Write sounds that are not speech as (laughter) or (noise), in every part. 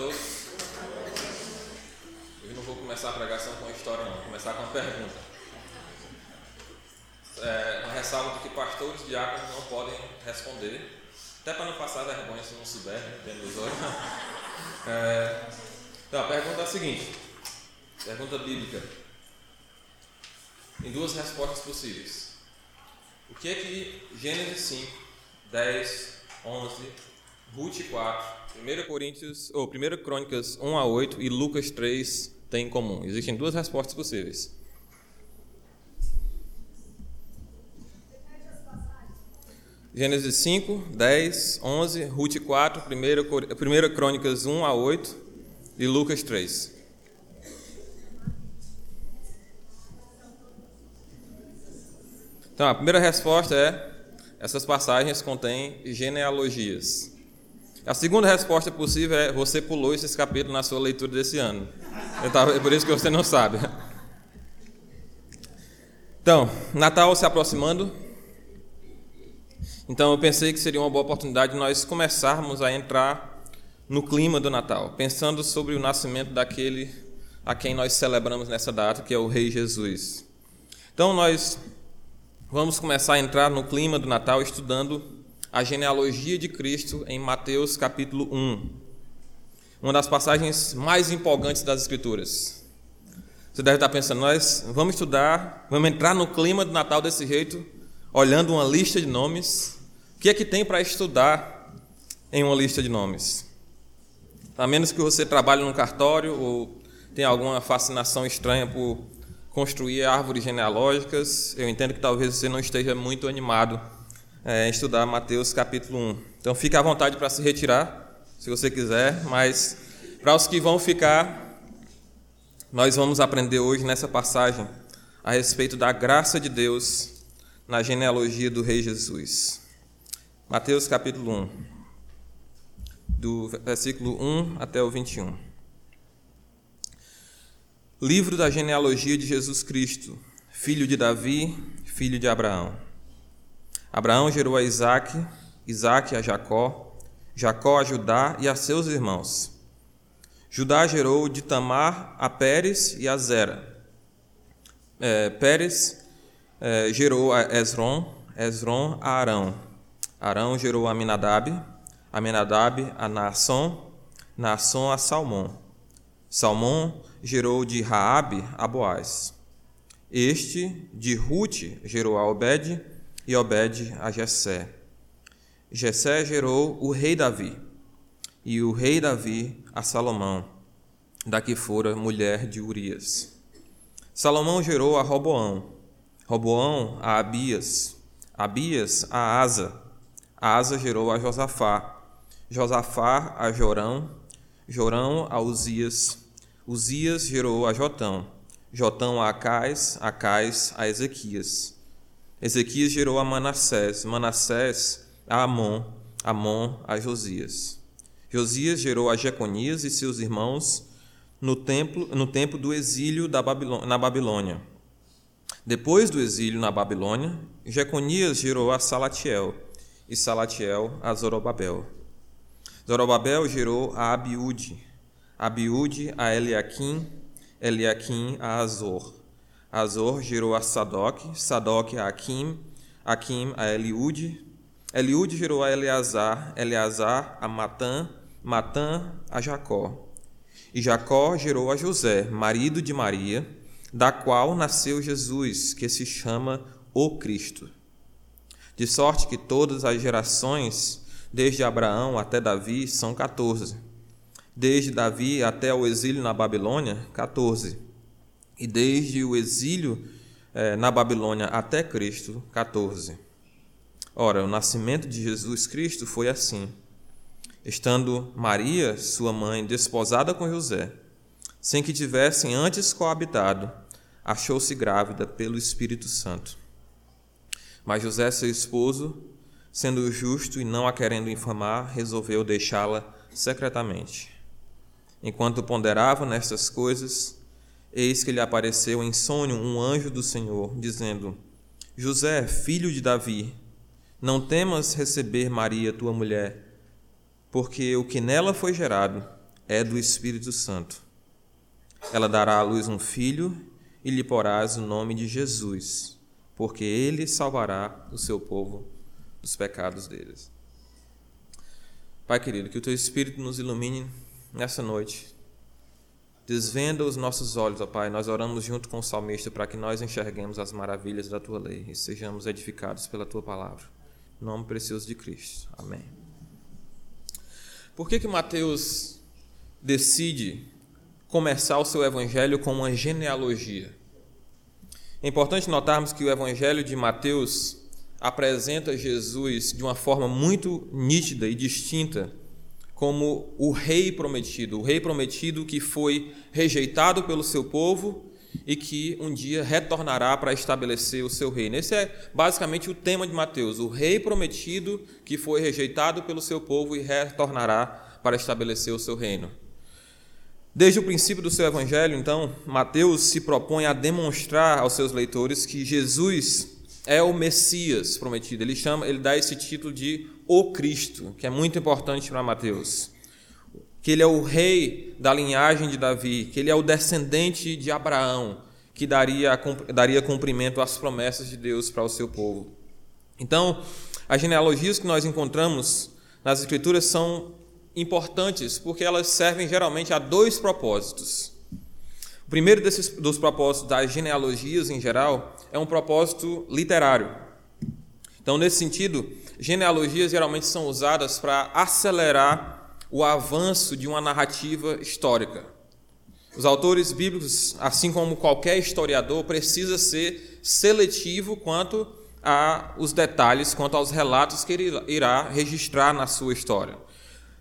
A todos. Eu não vou começar a pregação com história, não. Vou começar com uma pergunta. É, uma ressalva de que pastores e diáconos não podem responder, até para não passar vergonha se não souber, né, dos olhos. É, então, a pergunta é a seguinte: pergunta bíblica. Em duas respostas possíveis. O que é que Gênesis 5, 10, 11, Ruth 4, 1 Coríntios, ou 1 Crônicas 1 a 8 e Lucas 3 têm em comum? Existem duas respostas possíveis. Gênesis 5, 10, 11, Ruth 4, 1 Crônicas 1 a 8 e Lucas 3. Então, a primeira resposta é: essas passagens contêm genealogias. A segunda resposta possível é: você pulou esses capítulos na sua leitura desse ano. É por isso que você não sabe. Então, Natal se aproximando. Então, eu pensei que seria uma boa oportunidade de nós começarmos a entrar no clima do Natal, pensando sobre o nascimento daquele a quem nós celebramos nessa data, que é o Rei Jesus. Então, nós vamos começar a entrar no clima do Natal estudando a genealogia de Cristo em Mateus capítulo 1. Uma das passagens mais empolgantes das Escrituras. Você deve estar pensando, nós vamos estudar, vamos entrar no clima do Natal desse jeito, olhando uma lista de nomes. O que é que tem para estudar em uma lista de nomes? A menos que você trabalhe num cartório ou tenha alguma fascinação estranha por construir árvores genealógicas, eu entendo que talvez você não esteja muito animado é, estudar Mateus capítulo 1. Então fique à vontade para se retirar, se você quiser, mas para os que vão ficar, nós vamos aprender hoje nessa passagem a respeito da graça de Deus na genealogia do Rei Jesus. Mateus capítulo 1, do versículo 1 até o 21. Livro da genealogia de Jesus Cristo, filho de Davi, filho de Abraão. Abraão gerou a Isaac, Isaac a Jacó, Jacó a Judá e a seus irmãos. Judá gerou de Tamar a Pérez e a Zera. É, Pérez é, gerou a Esron, Esron a Arão. Arão gerou a Aminadab, Aminadab a Naasson, Naasson a Salmão. Salmão gerou de Raabe a Boaz. Este, de Ruth, gerou a Obed, e Obed a Jessé. Jessé gerou o rei Davi, e o rei Davi a Salomão, da que fora mulher de Urias. Salomão gerou a Roboão, Roboão a Abias, Abias a Asa, Asa gerou a Josafá, Josafá a Jorão, Jorão a Uzias, Uzias gerou a Jotão, Jotão a Acais, Acais a Ezequias. Ezequias gerou a Manassés, Manassés a Amon, Amon a Josias. Josias gerou a Jeconias e seus irmãos no templo, no tempo do exílio da Babilônia, na Babilônia. Depois do exílio na Babilônia, Jeconias gerou a Salatiel e Salatiel a Zorobabel. Zorobabel gerou a Abiúde, Abiúde a Eliaquim, Eliaquim a Azor. Azor gerou a Sadoc, Sadoc a Akim, Akim a Eliude, Eliude gerou a Eleazar, Eleazar a Matã, Matã a Jacó. E Jacó gerou a José, marido de Maria, da qual nasceu Jesus, que se chama o Cristo. De sorte que todas as gerações, desde Abraão até Davi, são 14. Desde Davi até o exílio na Babilônia, 14 e desde o exílio eh, na Babilônia até Cristo, 14. Ora, o nascimento de Jesus Cristo foi assim. Estando Maria, sua mãe, desposada com José, sem que tivessem antes coabitado, achou-se grávida pelo Espírito Santo. Mas José, seu esposo, sendo justo e não a querendo infamar, resolveu deixá-la secretamente. Enquanto ponderava nestas coisas, Eis que lhe apareceu em sonho um anjo do Senhor, dizendo: José, filho de Davi, não temas receber Maria, tua mulher, porque o que nela foi gerado é do Espírito Santo. Ela dará à luz um filho e lhe porás o nome de Jesus, porque ele salvará o seu povo dos pecados deles. Pai querido, que o teu Espírito nos ilumine nessa noite. Desvenda os nossos olhos, ó Pai. Nós oramos junto com o salmista para que nós enxerguemos as maravilhas da tua lei e sejamos edificados pela tua palavra. Em nome precioso de Cristo. Amém. Por que que Mateus decide começar o seu evangelho com uma genealogia? É importante notarmos que o evangelho de Mateus apresenta Jesus de uma forma muito nítida e distinta como o rei prometido, o rei prometido que foi rejeitado pelo seu povo e que um dia retornará para estabelecer o seu reino. Esse é basicamente o tema de Mateus, o rei prometido que foi rejeitado pelo seu povo e retornará para estabelecer o seu reino. Desde o princípio do seu evangelho, então, Mateus se propõe a demonstrar aos seus leitores que Jesus é o Messias prometido. Ele chama, ele dá esse título de o Cristo, que é muito importante para Mateus que ele é o rei da linhagem de Davi, que ele é o descendente de Abraão, que daria, daria cumprimento às promessas de Deus para o seu povo. Então, as genealogias que nós encontramos nas Escrituras são importantes porque elas servem geralmente a dois propósitos. O primeiro desses, dos propósitos das genealogias em geral é um propósito literário. Então, nesse sentido, genealogias geralmente são usadas para acelerar o avanço de uma narrativa histórica. Os autores bíblicos, assim como qualquer historiador, precisa ser seletivo quanto a os detalhes, quanto aos relatos que ele irá registrar na sua história.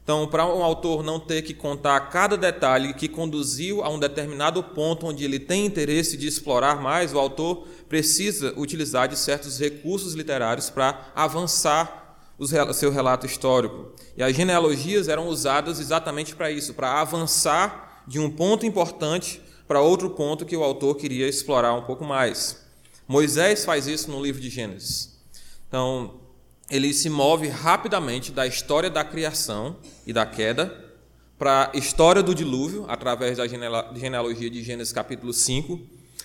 Então, para um autor não ter que contar cada detalhe que conduziu a um determinado ponto onde ele tem interesse de explorar mais, o autor precisa utilizar de certos recursos literários para avançar o seu relato histórico. E as genealogias eram usadas exatamente para isso, para avançar de um ponto importante para outro ponto que o autor queria explorar um pouco mais. Moisés faz isso no livro de Gênesis. Então, ele se move rapidamente da história da criação e da queda para a história do dilúvio, através da genealogia de Gênesis capítulo 5,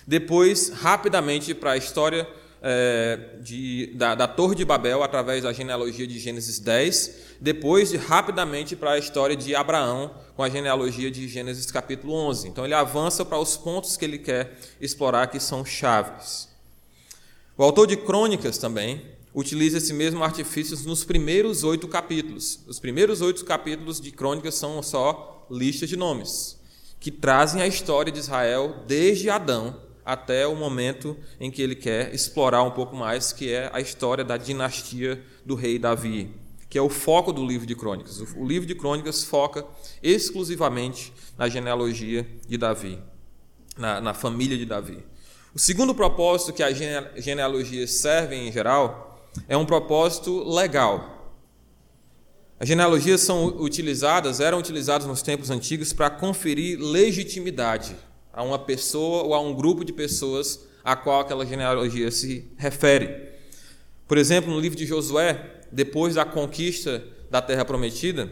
depois rapidamente para a história é, de, da, da, Torre de Babel através da genealogia de Gênesis 10, depois de rapidamente para a história de Abraão com a genealogia de Gênesis capítulo 11. Então ele avança para os pontos que ele quer explorar que são chaves. O autor de Crônicas também utiliza esse mesmo artifício nos primeiros oito capítulos. Os primeiros oito capítulos de Crônicas são só listas de nomes que trazem a história de Israel desde Adão até o momento em que ele quer explorar um pouco mais, que é a história da dinastia do rei Davi, que é o foco do livro de Crônicas. O livro de Crônicas foca exclusivamente na genealogia de Davi, na, na família de Davi. O segundo propósito que as genealogias servem em geral é um propósito legal. As genealogias são utilizadas, eram utilizadas nos tempos antigos para conferir legitimidade a uma pessoa ou a um grupo de pessoas a qual aquela genealogia se refere. Por exemplo, no livro de Josué, depois da conquista da Terra Prometida,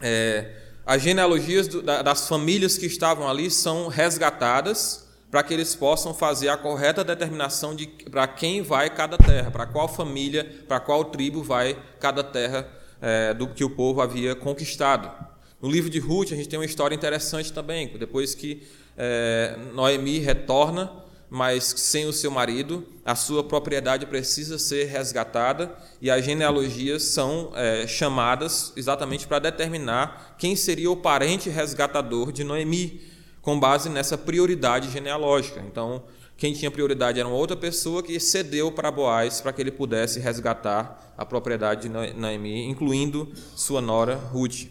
é, as genealogias do, da, das famílias que estavam ali são resgatadas para que eles possam fazer a correta determinação de para quem vai cada terra, para qual família, para qual tribo vai cada terra é, do que o povo havia conquistado. No livro de Ruth, a gente tem uma história interessante também, depois que é, Noemi retorna, mas sem o seu marido, a sua propriedade precisa ser resgatada e as genealogias são é, chamadas exatamente para determinar quem seria o parente resgatador de Noemi, com base nessa prioridade genealógica. Então, quem tinha prioridade era uma outra pessoa que cedeu para Boaz para que ele pudesse resgatar a propriedade de Noemi, incluindo sua nora Ruth.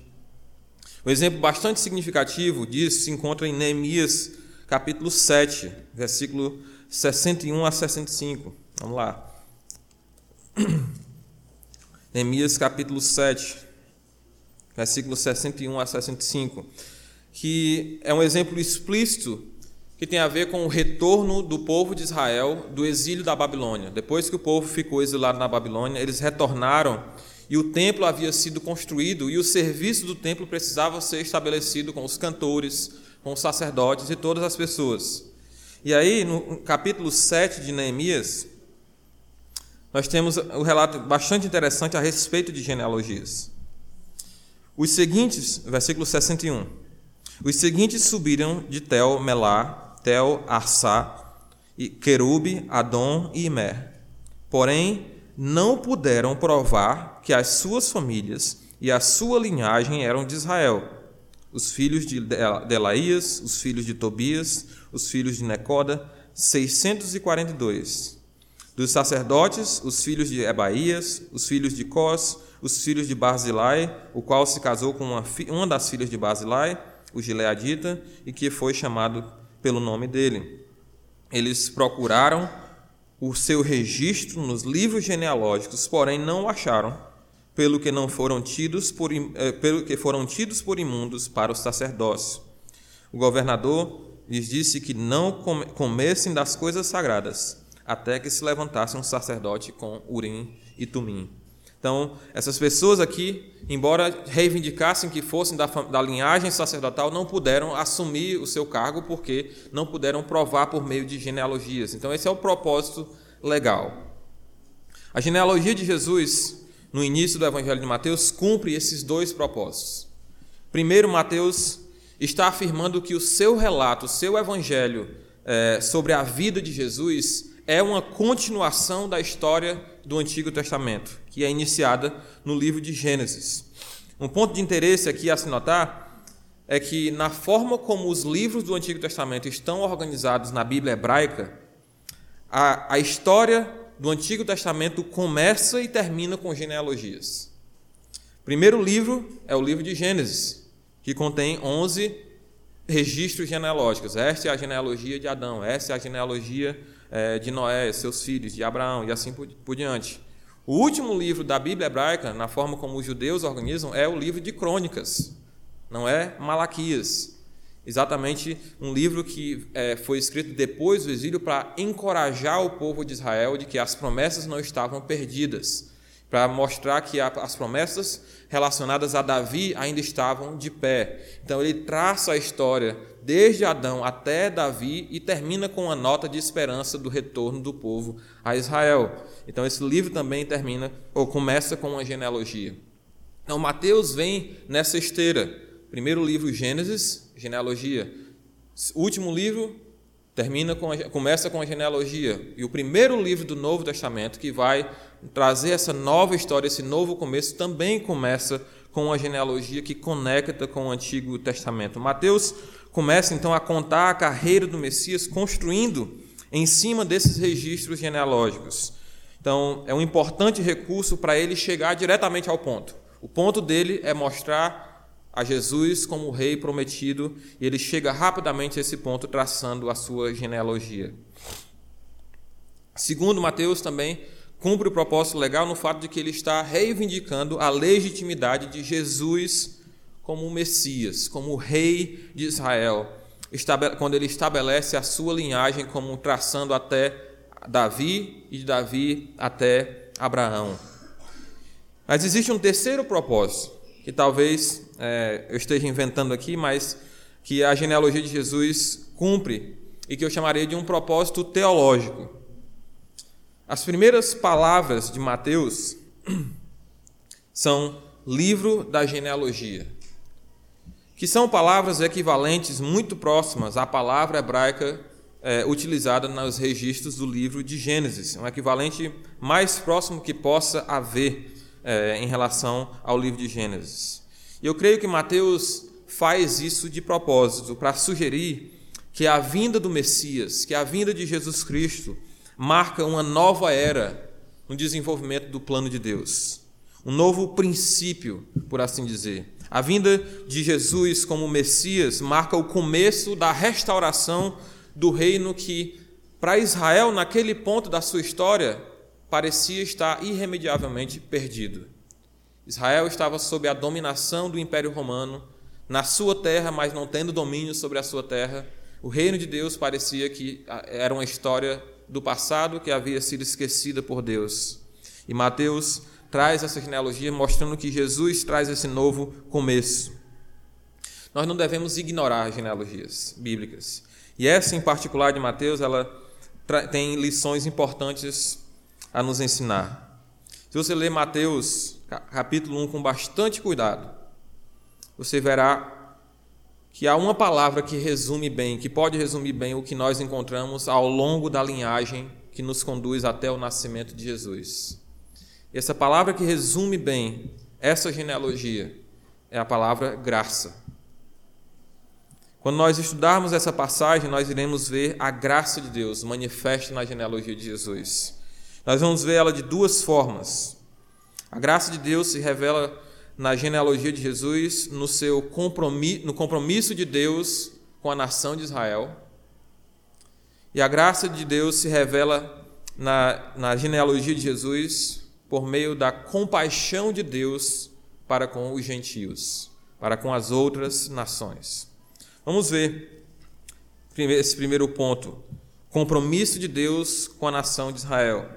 Um exemplo bastante significativo disso se encontra em Neemias, capítulo 7, versículo 61 a 65. Vamos lá. (clears throat) Neemias, capítulo 7, versículo 61 a 65, que é um exemplo explícito que tem a ver com o retorno do povo de Israel do exílio da Babilônia. Depois que o povo ficou exilado na Babilônia, eles retornaram e o templo havia sido construído e o serviço do templo precisava ser estabelecido com os cantores, com os sacerdotes e todas as pessoas. E aí, no capítulo 7 de Neemias, nós temos um relato bastante interessante a respeito de genealogias. Os seguintes, versículo 61. Os seguintes subiram de Tel Melá, Tel Arsá, Querube, Adom e Imer. Porém, não puderam provar que as suas famílias e a sua linhagem eram de Israel. Os filhos de Delaías, os filhos de Tobias, os filhos de Necoda, 642. Dos sacerdotes, os filhos de Ebaías, os filhos de Cós, os filhos de Barzilai, o qual se casou com uma, uma das filhas de Barzilai, o Gileadita, e que foi chamado pelo nome dele. Eles procuraram o seu registro nos livros genealógicos, porém não o acharam, pelo que não foram tidos por, eh, pelo que foram tidos por imundos para o sacerdócio. O governador lhes disse que não comessem das coisas sagradas, até que se levantasse um sacerdote com Urim e Tumim. Então, essas pessoas aqui, embora reivindicassem que fossem da, da, linhagem sacerdotal, não puderam assumir o seu cargo porque não puderam provar por meio de genealogias. Então, esse é o propósito legal. A genealogia de Jesus, no início do Evangelho de Mateus, cumpre esses dois propósitos. Primeiro, Mateus está afirmando que o seu relato, o seu evangelho é, sobre a vida de Jesus é uma continuação da história do Antigo Testamento, que é iniciada no livro de Gênesis. Um ponto de interesse aqui a se notar é que, na forma como os livros do Antigo Testamento estão organizados na Bíblia hebraica, a, a história do Antigo Testamento começa e termina com genealogias. O primeiro livro é o livro de Gênesis, que contém 11 registros genealógicos. Esta é a genealogia de Adão, esta é a genealogia é, de Noé, seus filhos, de Abraão e assim por diante. O último livro da Bíblia hebraica, na forma como os judeus organizam, é o livro de Crônicas, não é Malaquias. Exatamente um livro que é, foi escrito depois do exílio para encorajar o povo de Israel de que as promessas não estavam perdidas para mostrar que as promessas relacionadas a Davi ainda estavam de pé. Então ele traça a história desde Adão até Davi e termina com a nota de esperança do retorno do povo a Israel. Então esse livro também termina ou começa com uma genealogia. Então Mateus vem nessa esteira. Primeiro livro Gênesis, genealogia. Último livro termina com a, começa com a genealogia e o primeiro livro do Novo Testamento que vai trazer essa nova história, esse novo começo, também começa com uma genealogia que conecta com o Antigo Testamento. Mateus começa então a contar a carreira do Messias construindo em cima desses registros genealógicos. Então, é um importante recurso para ele chegar diretamente ao ponto. O ponto dele é mostrar a Jesus como o rei prometido, e ele chega rapidamente a esse ponto traçando a sua genealogia. Segundo Mateus também cumpre o propósito legal no fato de que ele está reivindicando a legitimidade de Jesus como o Messias, como o rei de Israel, quando ele estabelece a sua linhagem como traçando até Davi e de Davi até Abraão. Mas existe um terceiro propósito, que talvez é, eu esteja inventando aqui, mas que a genealogia de Jesus cumpre e que eu chamaria de um propósito teológico. As primeiras palavras de Mateus (clears throat) são livro da genealogia, que são palavras equivalentes muito próximas à palavra hebraica é, utilizada nos registros do livro de Gênesis, um equivalente mais próximo que possa haver é, em relação ao livro de Gênesis. E eu creio que Mateus faz isso de propósito, para sugerir que a vinda do Messias, que a vinda de Jesus Cristo, marca uma nova era no desenvolvimento do plano de Deus. Um novo princípio, por assim dizer. A vinda de Jesus como Messias marca o começo da restauração do reino que, para Israel, naquele ponto da sua história, parecia estar irremediavelmente perdido. Israel estava sob a dominação do Império Romano, na sua terra, mas não tendo domínio sobre a sua terra. O reino de Deus parecia que ah, era uma história do passado que havia sido esquecida por Deus. E Mateus traz essa genealogia mostrando que Jesus traz esse novo começo. Nós não devemos ignorar as genealogias bíblicas. E essa em particular de Mateus, ela tem lições importantes a nos ensinar. Se você ler Mateus capítulo 1 com bastante cuidado, você verá que há uma palavra que resume bem, que pode resumir bem o que nós encontramos ao longo da linhagem que nos conduz até o nascimento de Jesus. Essa palavra que resume bem essa genealogia é a palavra graça. Quando nós estudarmos essa passagem, nós iremos ver a graça de Deus manifesta na genealogia de Jesus. Nós vamos ver ela de duas formas. A graça de Deus se revela na genealogia de Jesus, no seu compromisso, no compromisso de Deus com a nação de Israel. E a graça de Deus se revela na, na genealogia de Jesus por meio da compaixão de Deus para com os gentios, para com as outras nações. Vamos ver esse primeiro ponto: compromisso de Deus com a nação de Israel.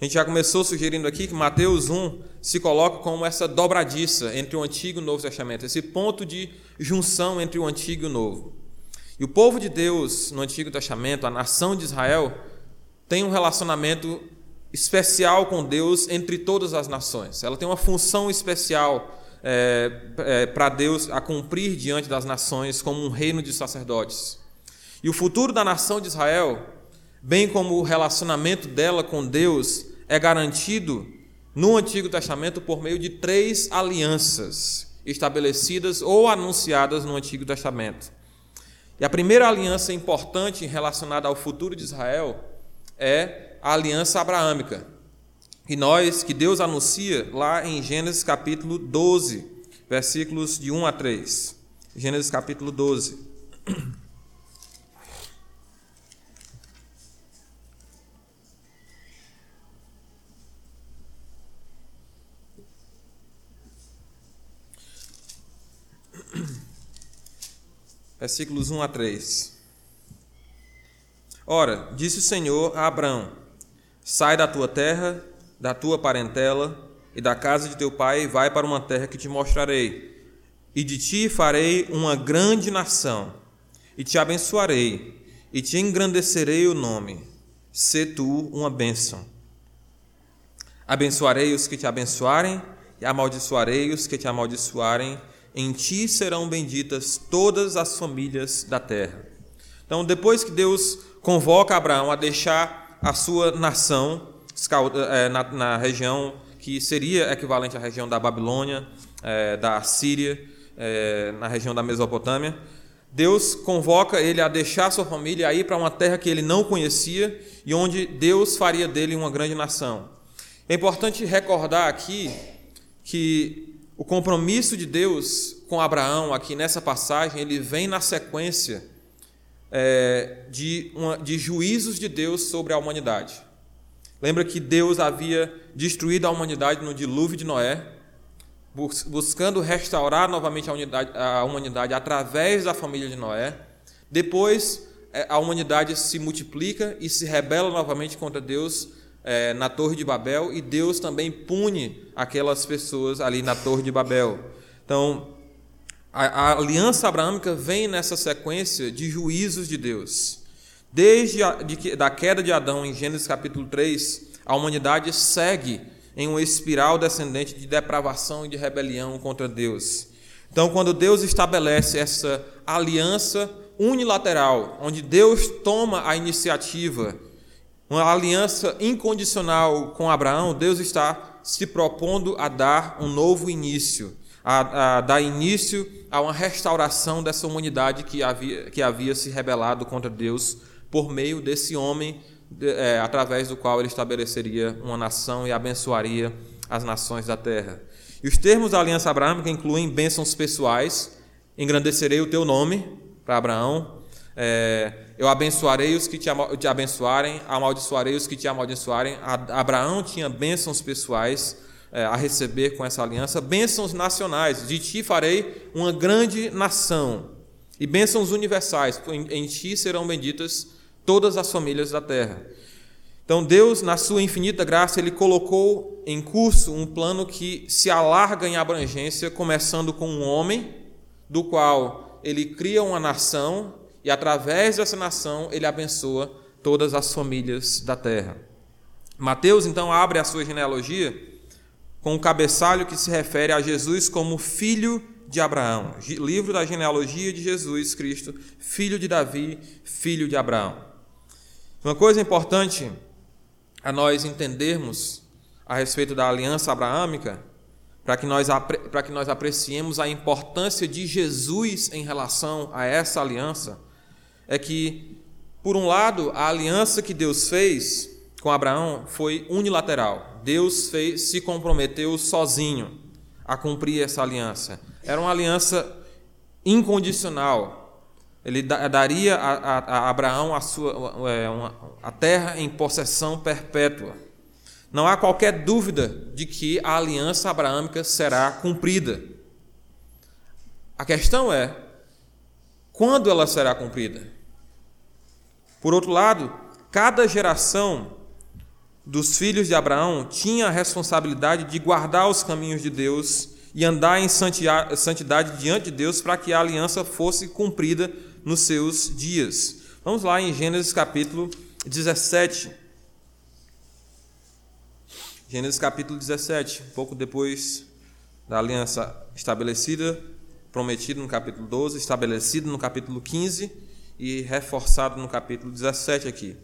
A gente já começou sugerindo aqui que Mateus 1 se coloca como essa dobradiça entre o Antigo e o Novo Testamento, esse ponto de junção entre o Antigo e o Novo. E o povo de Deus no Antigo Testamento, a nação de Israel, tem um relacionamento especial com Deus entre todas as nações. Ela tem uma função especial é, é, para Deus a cumprir diante das nações como um reino de sacerdotes. E o futuro da nação de Israel, bem como o relacionamento dela com Deus, é garantido no Antigo Testamento por meio de três alianças estabelecidas ou anunciadas no Antigo Testamento. E a primeira aliança importante relacionada ao futuro de Israel é a aliança abraâmica. E nós, que Deus anuncia lá em Gênesis capítulo 12, versículos de 1 a 3. Gênesis capítulo 12. versículos 1 a 3. Ora, disse o Senhor a Abraão: Sai da tua terra, da tua parentela e da casa de teu pai, vai para uma terra que te mostrarei. E de ti farei uma grande nação, e te abençoarei, e te engrandecerei o nome. Se tu uma bênção. Abençoarei os que te abençoarem, e amaldiçoarei os que te amaldiçoarem em ti serão benditas todas as famílias da terra. Então, depois que Deus convoca Abraão a deixar a sua nação é, na, região que seria equivalente à região da Babilônia, é, da Síria, é, na região da Mesopotâmia, Deus convoca ele a deixar sua família e ir para uma terra que ele não conhecia e onde Deus faria dele uma grande nação. É importante recordar aqui que o compromisso de Deus com Abraão, aqui nessa passagem, ele vem na sequência é, de, uma, de juízos de Deus sobre a humanidade. Lembra que Deus havia destruído a humanidade no dilúvio de Noé, buscando restaurar novamente a, unidade, a humanidade através da família de Noé. Depois, é, a humanidade se multiplica e se rebela novamente contra Deus é, na Torre de Babel e Deus também pune aquelas pessoas ali na Torre de Babel. Então, a, a aliança abraâmica vem nessa sequência de juízos de Deus. Desde a de, da queda de Adão em Gênesis capítulo 3, a humanidade segue em uma espiral descendente de depravação e de rebelião contra Deus. Então, quando Deus estabelece essa aliança unilateral, onde Deus toma a iniciativa uma aliança incondicional com Abraão, Deus está se propondo a dar um novo início, a, a dar início a uma restauração dessa humanidade que havia, que havia se rebelado contra Deus por meio desse homem, é, através do qual ele estabeleceria uma nação e abençoaria as nações da terra. E os termos da aliança abraâmica incluem bênçãos pessoais, engrandecerei o teu nome para Abraão, é, eu abençoarei os que te, te abençoarem, amaldiçoarei os que te amaldiçoarem. Abraão tinha bênçãos pessoais é, a receber com essa aliança, bênçãos nacionais. De ti farei uma grande nação, e bênçãos universais. Em, em ti serão benditas todas as famílias da terra. Então, Deus, na sua infinita graça, ele colocou em curso um plano que se alarga em abrangência, começando com um homem, do qual ele cria uma nação e através dessa nação ele abençoa todas as famílias da terra. Mateus então abre a sua genealogia com um cabeçalho que se refere a Jesus como filho de Abraão. Livro da genealogia de Jesus Cristo, filho de Davi, filho de Abraão. Uma coisa importante a nós entendermos a respeito da aliança abraâmica, para que, nós, para que nós apreciemos a importância de Jesus em relação a essa aliança, é que, por um lado, a aliança que Deus fez com Abraão foi unilateral. Deus fez, se comprometeu sozinho a cumprir essa aliança. Era uma aliança incondicional, ele daria a, a, a Abraão a, sua, é, a terra em possessão perpétua. Não há qualquer dúvida de que a aliança abraâmica será cumprida. A questão é quando ela será cumprida. Por outro lado, cada geração dos filhos de Abraão tinha a responsabilidade de guardar os caminhos de Deus e andar em santidade diante de Deus para que a aliança fosse cumprida nos seus dias. Vamos lá em Gênesis capítulo 17. Gênesis capítulo 17, um pouco depois da aliança estabelecida, prometida no capítulo 12, estabelecida no capítulo 15 e reforçado no capítulo 17 aqui.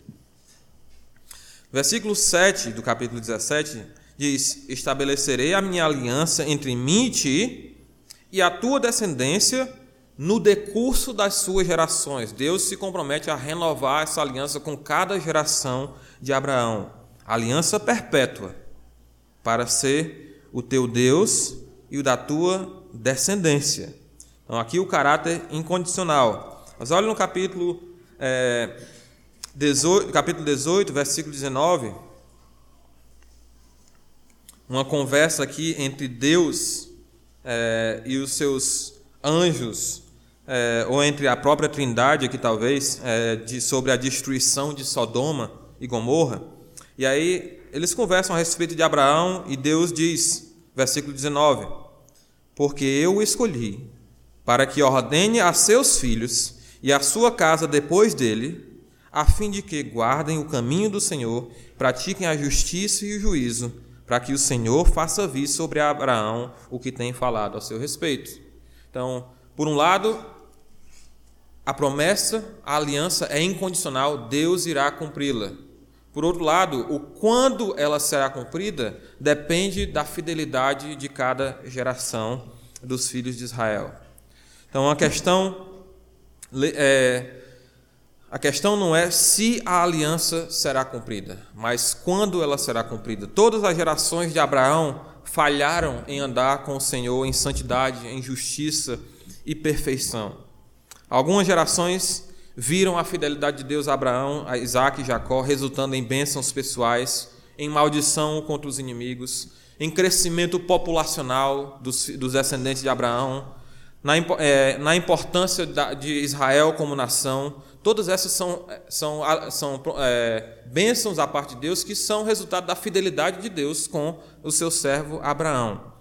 Versículo 7 do capítulo 17 diz: Estabelecerei a minha aliança entre mim e ti e a tua descendência no decurso das suas gerações. Deus se compromete a renovar essa aliança com cada geração de Abraão aliança perpétua para ser o teu Deus e o da tua descendência. Então, aqui o caráter incondicional. Mas olha no capítulo, é, 18, capítulo 18, versículo 19. Uma conversa aqui entre Deus é, e os seus anjos é, ou entre a própria Trindade aqui talvez, é, de, sobre a destruição de Sodoma e Gomorra. E aí eles conversam a respeito de Abraão e Deus diz, versículo 19: Porque eu o escolhi para que ordene a seus filhos e a sua casa depois dele, a fim de que guardem o caminho do Senhor, pratiquem a justiça e o juízo, para que o Senhor faça vir sobre Abraão o que tem falado a seu respeito. Então, por um lado, a promessa, a aliança é incondicional, Deus irá cumpri-la. Por outro lado, o quando ela será cumprida depende da fidelidade de cada geração dos filhos de Israel. Então a questão é, a questão não é se a aliança será cumprida, mas quando ela será cumprida. Todas as gerações de Abraão falharam em andar com o Senhor em santidade, em justiça e perfeição. Algumas gerações viram a fidelidade de Deus a Abraão, a Isaac e Jacó, resultando em bênçãos pessoais, em maldição contra os inimigos, em crescimento populacional dos, dos descendentes de Abraão, na, é, na importância da, de Israel como nação. Todas essas são, são, são é, bênçãos da parte de Deus que são resultado da fidelidade de Deus com o seu servo Abraão.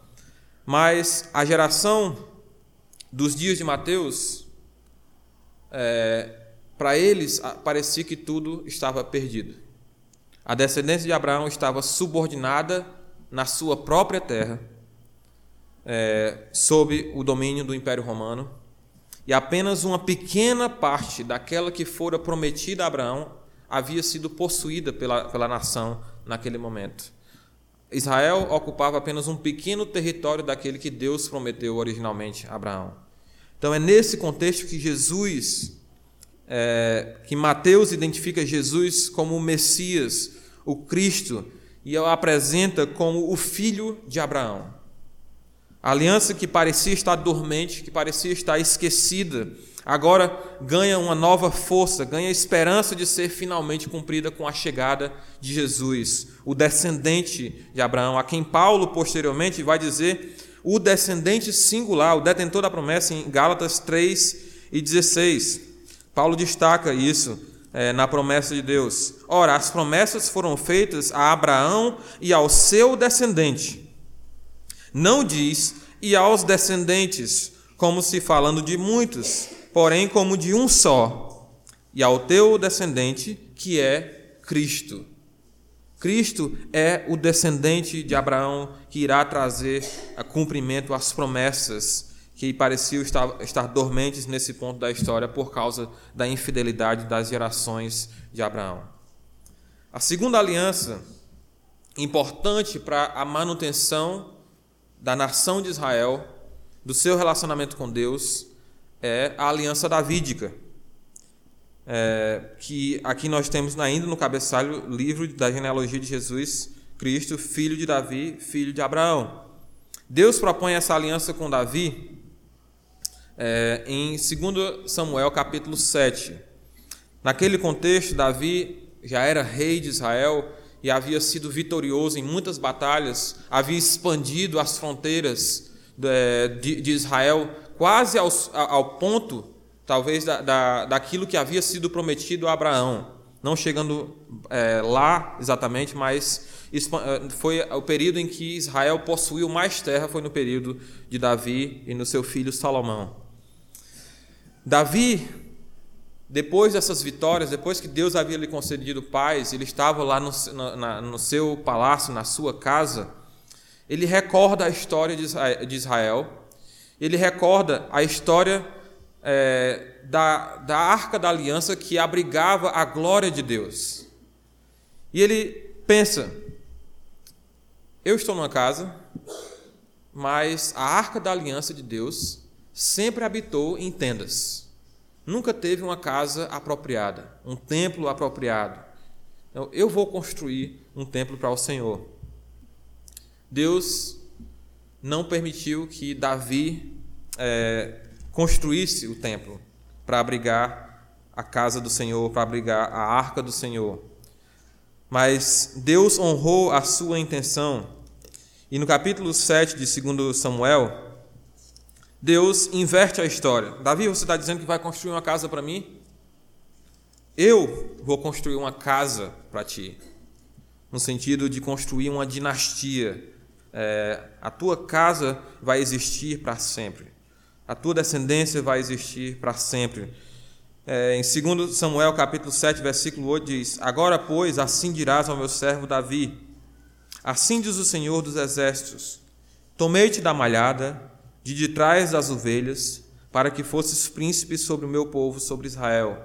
Mas a geração dos dias de Mateus é, para eles parecia que tudo estava perdido. A descendência de Abraão estava subordinada na sua própria terra, é, sob o domínio do Império Romano, e apenas uma pequena parte daquela que fora prometida a Abraão havia sido possuída pela, pela nação naquele momento. Israel ocupava apenas um pequeno território daquele que Deus prometeu originalmente a Abraão. Então é nesse contexto que Jesus, é, que Mateus identifica Jesus como o Messias, o Cristo, e o apresenta como o filho de Abraão. A aliança que parecia estar dormente, que parecia estar esquecida, agora ganha uma nova força, ganha esperança de ser finalmente cumprida com a chegada de Jesus, o descendente de Abraão, a quem Paulo posteriormente vai dizer o descendente singular, o detentor da promessa, em Gálatas 3 e 16. Paulo destaca isso é, na promessa de Deus. Ora, as promessas foram feitas a Abraão e ao seu descendente. Não diz e aos descendentes, como se falando de muitos, porém como de um só, e ao teu descendente, que é Cristo. Cristo é o descendente de Abraão que irá trazer a cumprimento às promessas que pareciam estar, estar dormentes nesse ponto da história por causa da infidelidade das gerações de Abraão. A segunda aliança, importante para a manutenção da nação de Israel, do seu relacionamento com Deus, é a aliança davídica é, que aqui nós temos ainda no cabeçalho livro da genealogia de Jesus Cristo, filho de Davi, filho de Abraão. Deus propõe essa aliança com Davi é, em 2 Samuel capítulo 7. Naquele contexto, Davi já era rei de Israel e havia sido vitorioso em muitas batalhas, havia expandido as fronteiras de, de Israel quase ao, ao ponto talvez da, da, daquilo que havia sido prometido a Abraão. Não chegando é, lá exatamente, mas foi o período em que Israel possuiu mais terra, foi no período de Davi e no seu filho Salomão. Davi, depois dessas vitórias, depois que Deus havia lhe concedido paz, ele estava lá no, no seu palácio, na sua casa, ele recorda a história de Israel, ele recorda a história é, da, da arca da aliança que abrigava a glória de Deus. E ele pensa: eu estou numa casa, mas a arca da aliança de Deus sempre habitou em tendas. Nunca teve uma casa apropriada, um templo apropriado. Então, eu vou construir um templo para o Senhor. Deus não permitiu que Davi é, construísse o templo para abrigar a casa do Senhor, para abrigar a arca do Senhor. Mas Deus honrou a sua intenção. E no capítulo 7 de 2 Samuel, Deus inverte a história. Davi, você está dizendo que vai construir uma casa para mim? Eu vou construir uma casa para ti. No sentido de construir uma dinastia. É, a tua casa vai existir para sempre a tua descendência vai existir para sempre. É, em 2 Samuel capítulo 7, versículo 8 diz: Agora, pois, assim dirás ao meu servo Davi: Assim diz o Senhor dos exércitos: Tomei-te da malhada, de de trás das ovelhas, para que fosses príncipe sobre o meu povo, sobre Israel.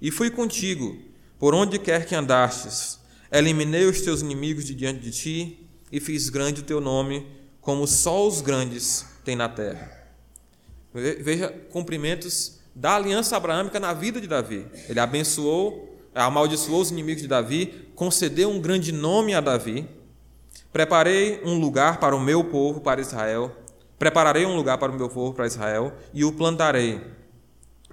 E fui contigo, por onde quer que andastes. Eliminei os teus inimigos de diante de ti, e fiz grande o teu nome, como só os grandes têm na terra. Veja cumprimentos da aliança abraâmica na vida de Davi. Ele abençoou, amaldiçoou os inimigos de Davi, concedeu um grande nome a Davi. Preparei um lugar para o meu povo, para Israel. Prepararei um lugar para o meu povo, para Israel, e o plantarei,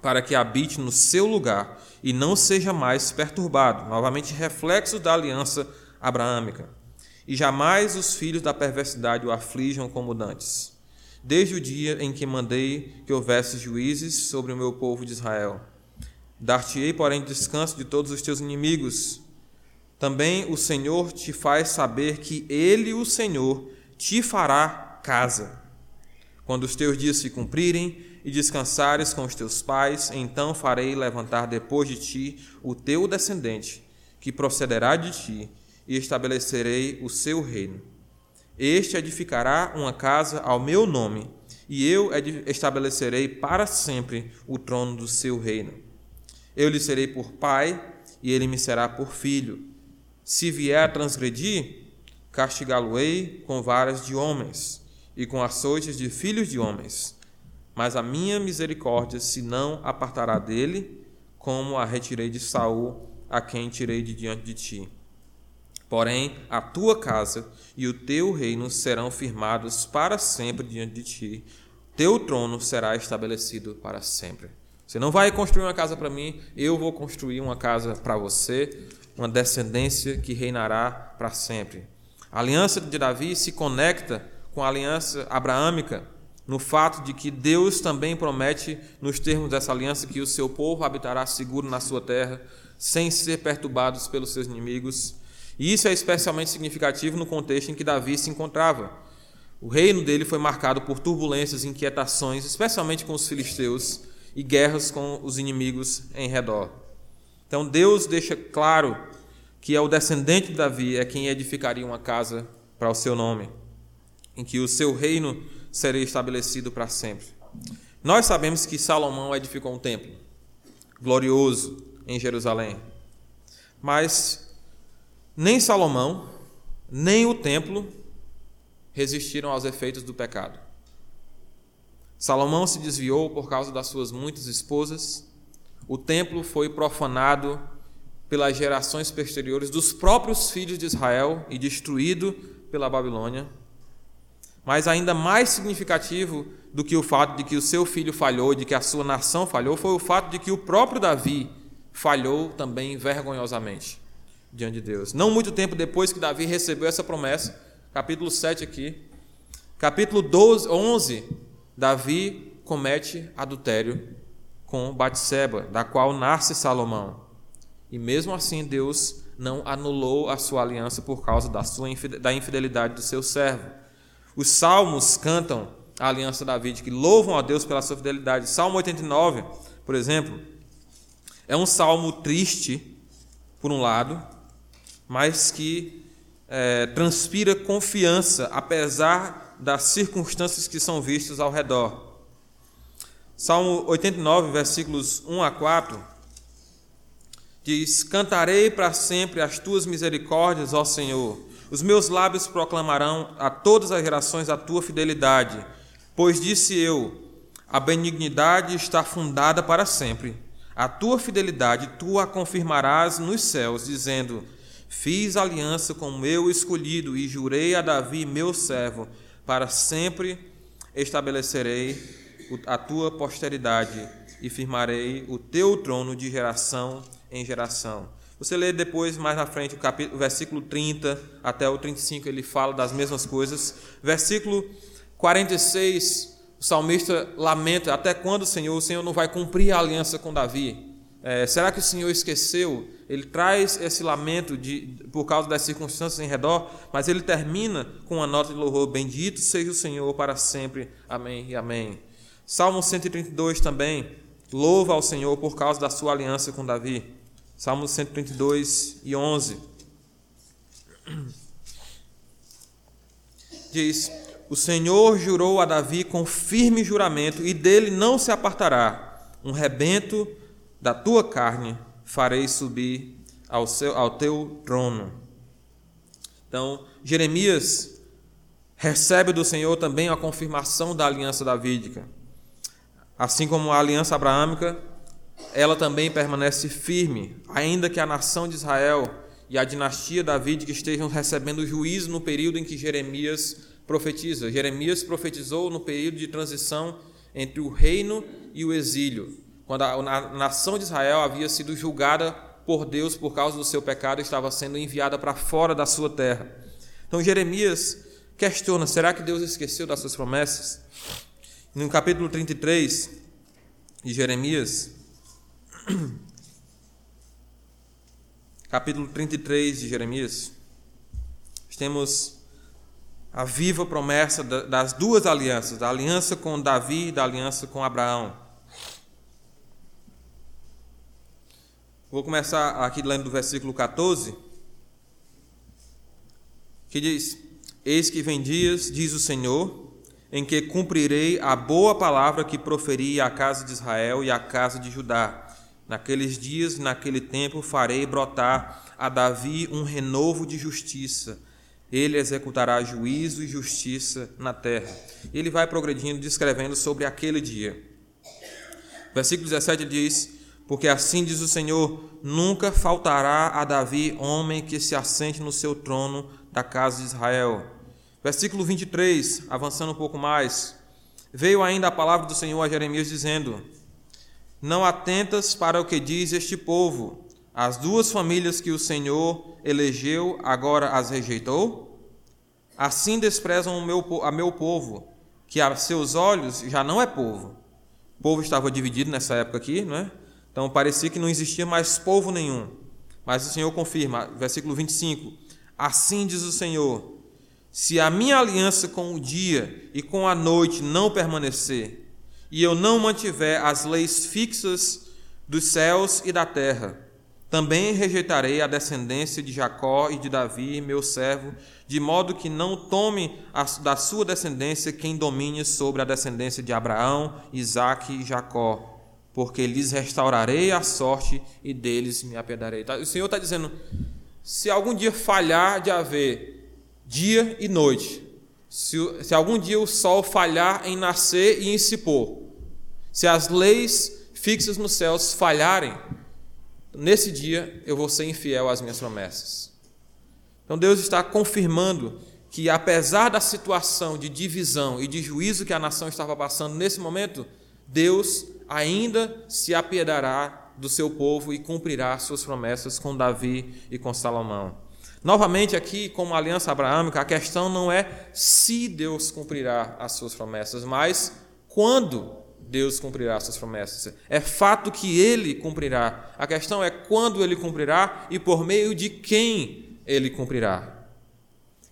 para que habite no seu lugar e não seja mais perturbado. Novamente, reflexo da aliança abraâmica. E jamais os filhos da perversidade o aflijam como dantes desde o dia em que mandei que houvesse juízes sobre o meu povo de Israel. Dar-te-ei, porém, descanso de todos os teus inimigos. Também o Senhor te faz saber que Ele, o Senhor, te fará casa. Quando os teus dias se cumprirem e descansares com os teus pais, então farei levantar depois de ti o teu descendente, que procederá de ti, e estabelecerei o seu reino este edificará uma casa ao meu nome, e eu estabelecerei para sempre o trono do seu reino. Eu lhe serei por pai, e ele me será por filho. Se vier a transgredir, castigá-lo-ei com varas de homens e com açoites de filhos de homens. Mas a minha misericórdia se não apartará dele, como a retirei de Saul, a quem tirei de diante de ti. Porém, a tua casa e o teu reino serão firmados para sempre diante de ti. Teu trono será estabelecido para sempre. Você não vai construir uma casa para mim, eu vou construir uma casa para você, uma descendência que reinará para sempre. A aliança de Davi se conecta com a aliança abraâmica no fato de que Deus também promete, nos termos dessa aliança, que o seu povo habitará seguro na sua terra, sem ser perturbados pelos seus inimigos. E isso é especialmente significativo no contexto em que Davi se encontrava. O reino dele foi marcado por turbulências inquietações, especialmente com os filisteus, e guerras com os inimigos em redor. Então Deus deixa claro que é o descendente de Davi é quem edificaria uma casa para o seu nome, em que o seu reino seria estabelecido para sempre. Nós sabemos que Salomão edificou um templo glorioso em Jerusalém. Mas nem Salomão, nem o templo resistiram aos efeitos do pecado. Salomão se desviou por causa das suas muitas esposas. O templo foi profanado pelas gerações posteriores dos próprios filhos de Israel e destruído pela Babilônia. Mas ainda mais significativo do que o fato de que o seu filho falhou, de que a sua nação falhou, foi o fato de que o próprio Davi falhou também vergonhosamente diante de Deus. Não muito tempo depois que Davi recebeu essa promessa, capítulo 7 aqui, capítulo 12, 11, Davi comete adultério com Batseba, da qual nasce Salomão. E mesmo assim Deus não anulou a sua aliança por causa da sua da infidelidade do seu servo. Os salmos cantam a aliança davídica que louvam a Deus pela sua fidelidade. Salmo 89, por exemplo, é um salmo triste, por um lado, mas que é, transpira confiança, apesar das circunstâncias que são vistas ao redor. Salmo 89, versículos 1 a 4, diz: Cantarei para sempre as tuas misericórdias, ó Senhor. Os meus lábios proclamarão a todas as gerações a tua fidelidade, pois disse eu: a benignidade está fundada para sempre. A tua fidelidade tu a confirmarás nos céus, dizendo: Fiz aliança com o meu escolhido e jurei a Davi, meu servo, para sempre estabelecerei a tua posteridade e firmarei o teu trono de geração em geração. Você lê depois, mais na frente, o, capítulo, versículo 30 até o 35, ele fala das mesmas coisas. Versículo 46, o salmista lamenta: até quando, Senhor, o Senhor não vai cumprir a aliança com Davi? É, será que o Senhor esqueceu? Ele traz esse lamento de, por causa das circunstâncias em redor, mas ele termina com uma nota de louvor: Bendito seja o Senhor para sempre. Amém e amém. Salmo 132 também louva ao Senhor por causa da sua aliança com Davi. Salmo 132 e 11. (clears throat) Diz: o Senhor jurou a Davi com firme juramento, e dele não se apartará. Um rebento da tua carne farei subir ao, seu, ao teu trono. Então, Jeremias recebe do Senhor também a confirmação da aliança davídica. Assim como a aliança abraâmica, ela também permanece firme, ainda que a nação de Israel e a dinastia davídica estejam recebendo juízo no período em que Jeremias profetiza. Jeremias profetizou no período de transição entre o reino e o exílio, quando a, nação de Israel havia sido julgada por Deus por causa do seu pecado e estava sendo enviada para fora da sua terra. Então Jeremias questiona: será que Deus esqueceu das suas promessas? No capítulo 33 de Jeremias, (clears throat) capítulo 33 de Jeremias, temos a viva promessa das duas alianças, da aliança com Davi e da aliança com Abraão. Vou começar aqui lendo do versículo 14, que diz: Eis que vem dias, diz o Senhor, em que cumprirei a boa palavra que proferi à casa de Israel e à casa de Judá. Naqueles dias, naquele tempo, farei brotar a Davi um renovo de justiça ele executará juízo e justiça na terra. Ele vai progredindo, descrevendo sobre aquele dia. Versículo 17 diz: Porque assim diz o Senhor: nunca faltará a Davi homem que se assente no seu trono da casa de Israel. Versículo 23, avançando um pouco mais. Veio ainda a palavra do Senhor a Jeremias, dizendo: Não atentas para o que diz este povo, as duas famílias que o Senhor elegeu, agora as rejeitou? Assim desprezam o meu, a meu povo, que a seus olhos já não é povo. O povo estava dividido nessa época aqui, não é? Então parecia que não existia mais povo nenhum. Mas o Senhor confirma, versículo 25: Assim diz o Senhor: Se a minha aliança com o dia e com a noite não permanecer, e eu não mantiver as leis fixas dos céus e da terra, também rejeitarei a descendência de Jacó e de Davi, meu servo, de modo que não tome da sua descendência quem domine sobre a descendência de Abraão, Isaque e Jacó, porque lhes restaurarei a sorte e deles me apiedarei. Tá, o Senhor está dizendo: se algum dia falhar de haver dia e noite, se, se algum dia o sol falhar em nascer e em se pôr, se as leis fixas nos céus falharem, nesse dia eu vou ser infiel às minhas promessas. Então Deus está confirmando que, apesar da situação de divisão e de juízo que a nação estava passando nesse momento, Deus ainda se apiedará do seu povo e cumprirá suas promessas com Davi e com Salomão. Novamente, aqui, como aliança abraâmica, a questão não é se Deus cumprirá as suas promessas, mas quando Deus cumprirá suas promessas. É fato que ele cumprirá. A questão é quando ele cumprirá e por meio de quem ele cumprirá.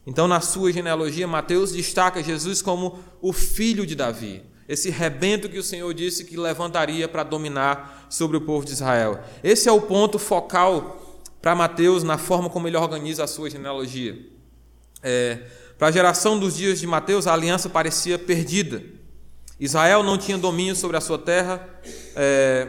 Então, na sua genealogia, Mateus destaca Jesus como o filho de Davi, esse rebento que o Senhor disse que levantaria para dominar sobre o povo de Israel. Esse é o ponto focal para Mateus na forma como ele organiza a sua genealogia. É, para a geração dos dias de Mateus, a aliança parecia perdida. Israel não tinha domínio sobre a sua terra, é,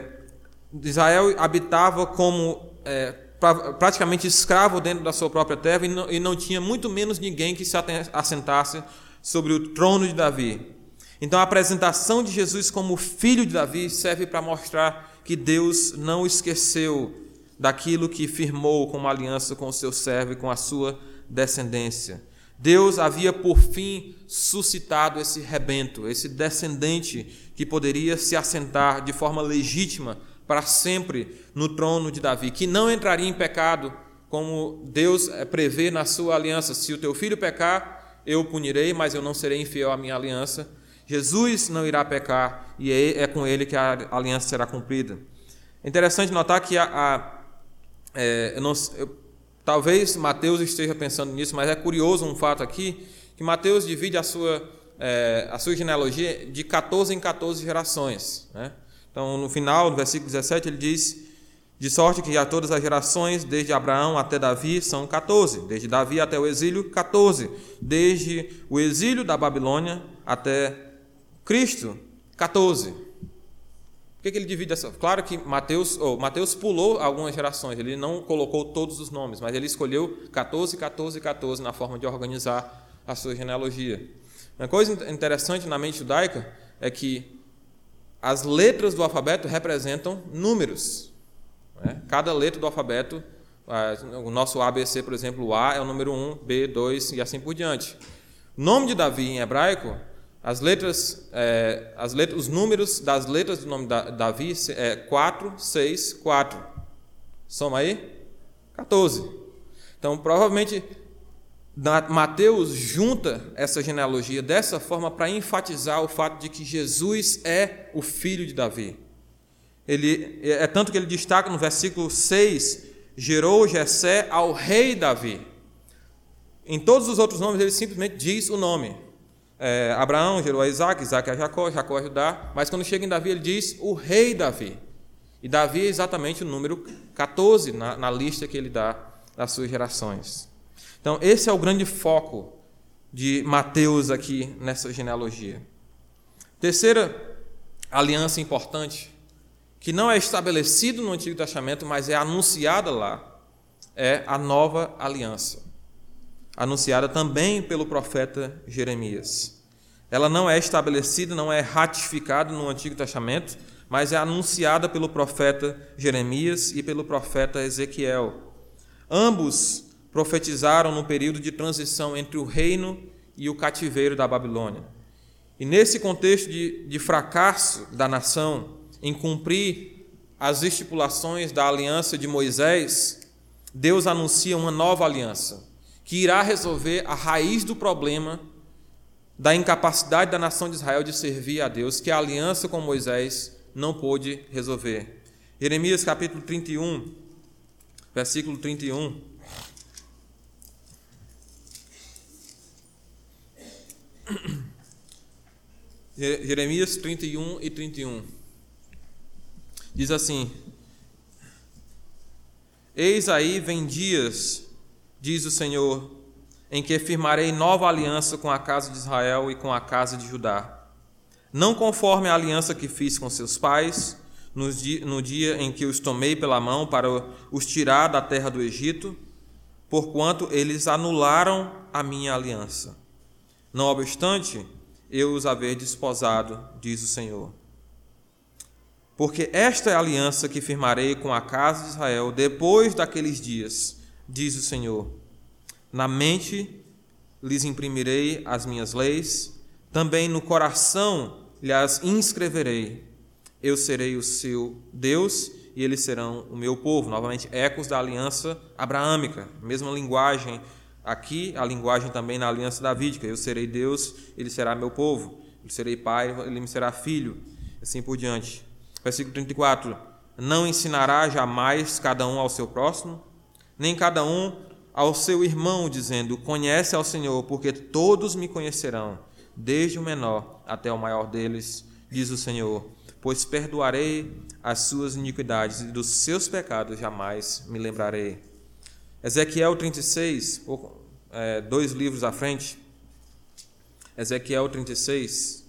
Israel habitava como é, pra, praticamente escravo dentro da sua própria terra e não, e não tinha muito menos ninguém que se assentasse sobre o trono de Davi. Então a apresentação de Jesus como filho de Davi serve para mostrar que Deus não esqueceu daquilo que firmou como aliança com o seu servo e com a sua descendência. Deus havia por fim suscitado esse rebento, esse descendente que poderia se assentar de forma legítima para sempre no trono de Davi, que não entraria em pecado, como Deus eh, prevê na sua aliança: se o teu filho pecar, eu o punirei, mas eu não serei infiel à minha aliança. Jesus não irá pecar e é, é com ele que a aliança será cumprida. É interessante notar que a, a é, eu não, eu, Talvez Mateus esteja pensando nisso, mas é curioso um fato aqui, que Mateus divide a sua, é, a sua genealogia de 14 em 14 gerações. Né? Então, no final, no versículo 17, ele diz: De sorte que a todas as gerações, desde Abraão até Davi, são 14. Desde Davi até o exílio, 14. Desde o exílio da Babilônia até Cristo, 14. Por que, que ele divide essa? Claro que Mateus, oh, Mateus pulou algumas gerações, ele não colocou todos os nomes, mas ele escolheu 14, 14, 14 na forma de organizar a sua genealogia. Uma coisa interessante na mente judaica é que as letras do alfabeto representam números. Né? Cada letra do alfabeto, o nosso ABC, por exemplo, o A é o número 1, B, 2 e assim por diante. O nome de Davi em hebraico as letras, é, as letras, os números das letras do nome de Davi é 4, 6, 4. Soma aí? 14. Então, provavelmente, Mateus junta essa genealogia dessa forma para enfatizar o fato de que Jesus é o filho de Davi. Ele, é tanto que ele destaca no versículo 6, gerou Jessé ao rei Davi. Em todos os outros nomes ele simplesmente diz o nome. É, Abraão gerou a Isaac, Isaac a Jacó, Jacó a Judá, mas quando chega em Davi, ele diz o rei Davi. E Davi é exatamente o número 14 na, na lista que ele dá das suas gerações. Então, esse é o grande foco de Mateus aqui nessa genealogia. Terceira aliança importante, que não é estabelecida no Antigo Testamento, mas é anunciada lá, é a nova aliança anunciada também pelo profeta Jeremias. Ela não é estabelecida, não é ratificada no Antigo Testamento, mas é anunciada pelo profeta Jeremias e pelo profeta Ezequiel. Ambos profetizaram no período de transição entre o reino e o cativeiro da Babilônia. E nesse contexto de, de fracasso da nação em cumprir as estipulações da aliança de Moisés, Deus anuncia uma nova aliança, que irá resolver a raiz do problema da incapacidade da nação de Israel de servir a Deus, que a aliança com Moisés não pôde resolver. Jeremias capítulo 31, versículo 31. (clears throat) Jeremias 31 e 31. Diz assim: Eis aí vem dias, diz o Senhor, em que firmarei nova aliança com a casa de Israel e com a casa de Judá. Não conforme a aliança que fiz com seus pais, no dia em que os tomei pela mão para os tirar da terra do Egito, porquanto eles anularam a minha aliança. Não obstante, eu os haver desposado, diz o Senhor. Porque esta é a aliança que firmarei com a casa de Israel depois daqueles dias, diz o Senhor. Na mente lhes imprimirei as minhas leis, também no coração lhes inscreverei. Eu serei o seu Deus e eles serão o meu povo. Novamente, ecos da aliança abraâmica, mesma linguagem aqui, a linguagem também na aliança davídica. Eu serei Deus, ele será meu povo. Eu serei pai, ele me será filho. Assim por diante. Versículo 34: Não ensinará jamais cada um ao seu próximo, nem cada um ao seu irmão, dizendo: Conhece ao Senhor, porque todos me conhecerão, desde o menor até o maior deles, diz o Senhor. Pois perdoarei as suas iniquidades e dos seus pecados jamais me lembrarei. Ezequiel 36, é, dois livros à frente. Ezequiel 36.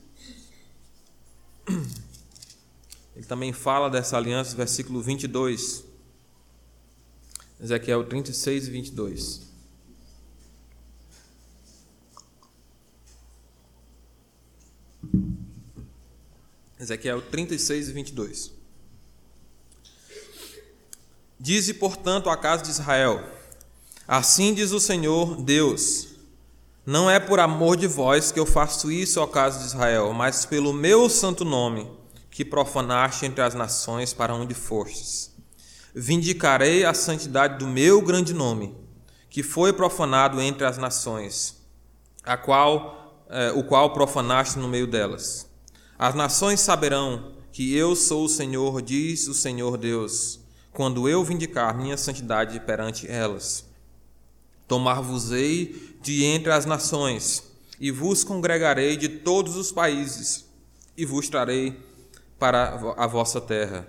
Ele também fala dessa aliança, versículo 22. Ezequiel 36 e 22. Ezequiel 36 e 22. Dize, portanto, à casa de Israel: Assim diz o Senhor Deus: Não é por amor de vós que eu faço isso, ó casa de Israel, mas pelo meu santo nome que profanaste entre as nações para onde fostes. Vindicarei a santidade do meu grande nome, que foi profanado entre as nações, a qual, eh, o qual profanaste no meio delas. As nações saberão que eu sou o Senhor, diz o Senhor Deus, quando eu vindicar minha santidade perante elas. Tomar-vos-ei de entre as nações, e vos congregarei de todos os países, e vos trarei para a vossa terra.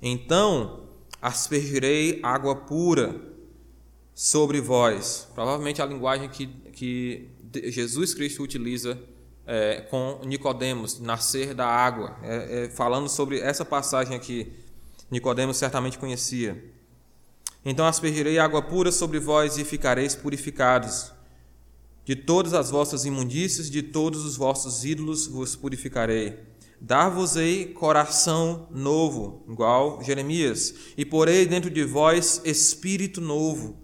Então aspergirei água pura sobre vós. Provavelmente a linguagem que, que Jesus Cristo utiliza é, com Nicodemos, nascer da água, é, é, falando sobre essa passagem aqui. Nicodemos certamente conhecia. Então aspergirei água pura sobre vós e ficareis purificados. De todas as vossas imundícias, de todos os vossos ídolos vos purificarei Dar-vos-ei coração novo, igual Jeremias, e porei dentro de vós espírito novo.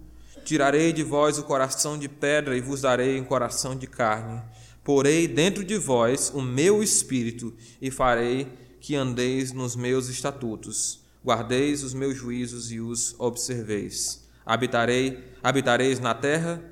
Tirarei de vós o coração de pedra e vos darei um coração de carne. Porei dentro de vós o meu espírito e farei que andeis nos meus estatutos. Guardeis os meus juízos e os observeis. Habitarei, habitareis na terra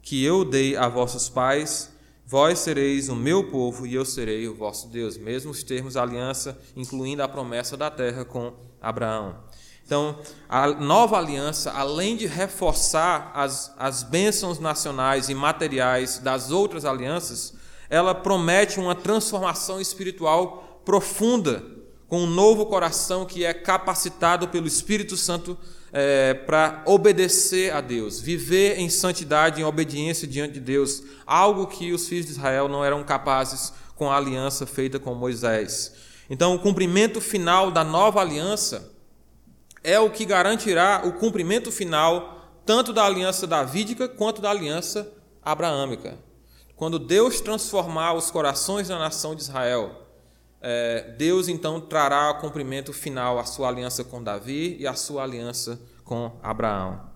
que eu dei a vossos pais Vós sereis o meu povo e eu serei o vosso Deus. Mesmos termos aliança, incluindo a promessa da terra com Abraão. Então, a nova aliança, além de reforçar as, as bênçãos nacionais e materiais das outras alianças, ela promete uma transformação espiritual profunda, com um novo coração que é capacitado pelo Espírito Santo é, para obedecer a Deus, viver em santidade, em obediência diante de Deus, algo que os filhos de Israel não eram capazes com a aliança feita com Moisés. Então, o cumprimento final da nova aliança é o que garantirá o cumprimento final tanto da aliança davídica quanto da aliança abraâmica. Quando Deus transformar os corações da nação de Israel, Deus então trará ao cumprimento final a sua aliança com Davi e a sua aliança com Abraão.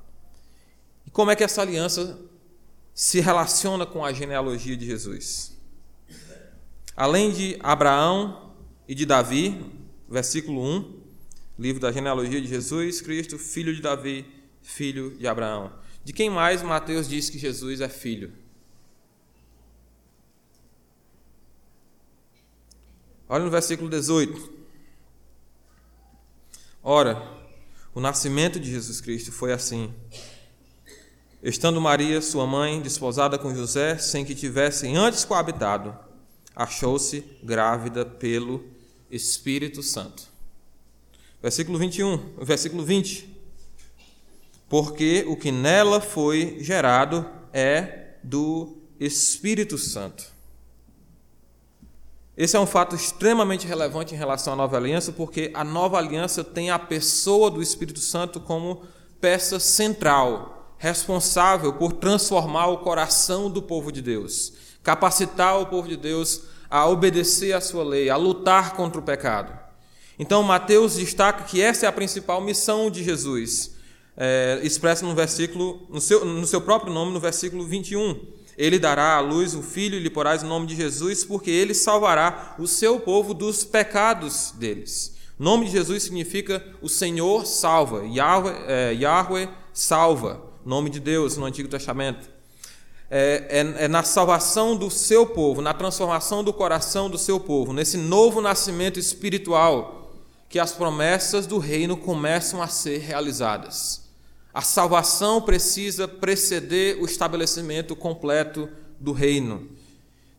E como é que essa aliança se relaciona com a genealogia de Jesus? Além de Abraão e de Davi, versículo 1, livro da genealogia de Jesus Cristo, filho de Davi, filho de Abraão. De quem mais Mateus diz que Jesus é filho? Olha no versículo 18. Ora, o nascimento de Jesus Cristo foi assim. Estando Maria, sua mãe, desposada com José, sem que tivessem antes coabitado, achou-se grávida pelo Espírito Santo. Versículo 21, versículo 20. Porque o que nela foi gerado é do Espírito Santo. Esse é um fato extremamente relevante em relação à nova aliança, porque a nova aliança tem a pessoa do Espírito Santo como peça central, responsável por transformar o coração do povo de Deus, capacitar o povo de Deus a obedecer à sua lei, a lutar contra o pecado. Então, Mateus destaca que essa é a principal missão de Jesus, é, expressa no versículo, no seu, no seu próprio nome, no versículo 21 ele dará à luz o filho e lhe porás o nome de Jesus, porque ele salvará o seu povo dos pecados deles. O nome de Jesus significa o Senhor salva, Yahweh, é, Yahweh salva, nome de Deus no Antigo Testamento. É, é, é, na salvação do seu povo, na transformação do coração do seu povo, nesse novo nascimento espiritual, que as promessas do reino começam a ser realizadas. A salvação precisa preceder o estabelecimento completo do reino.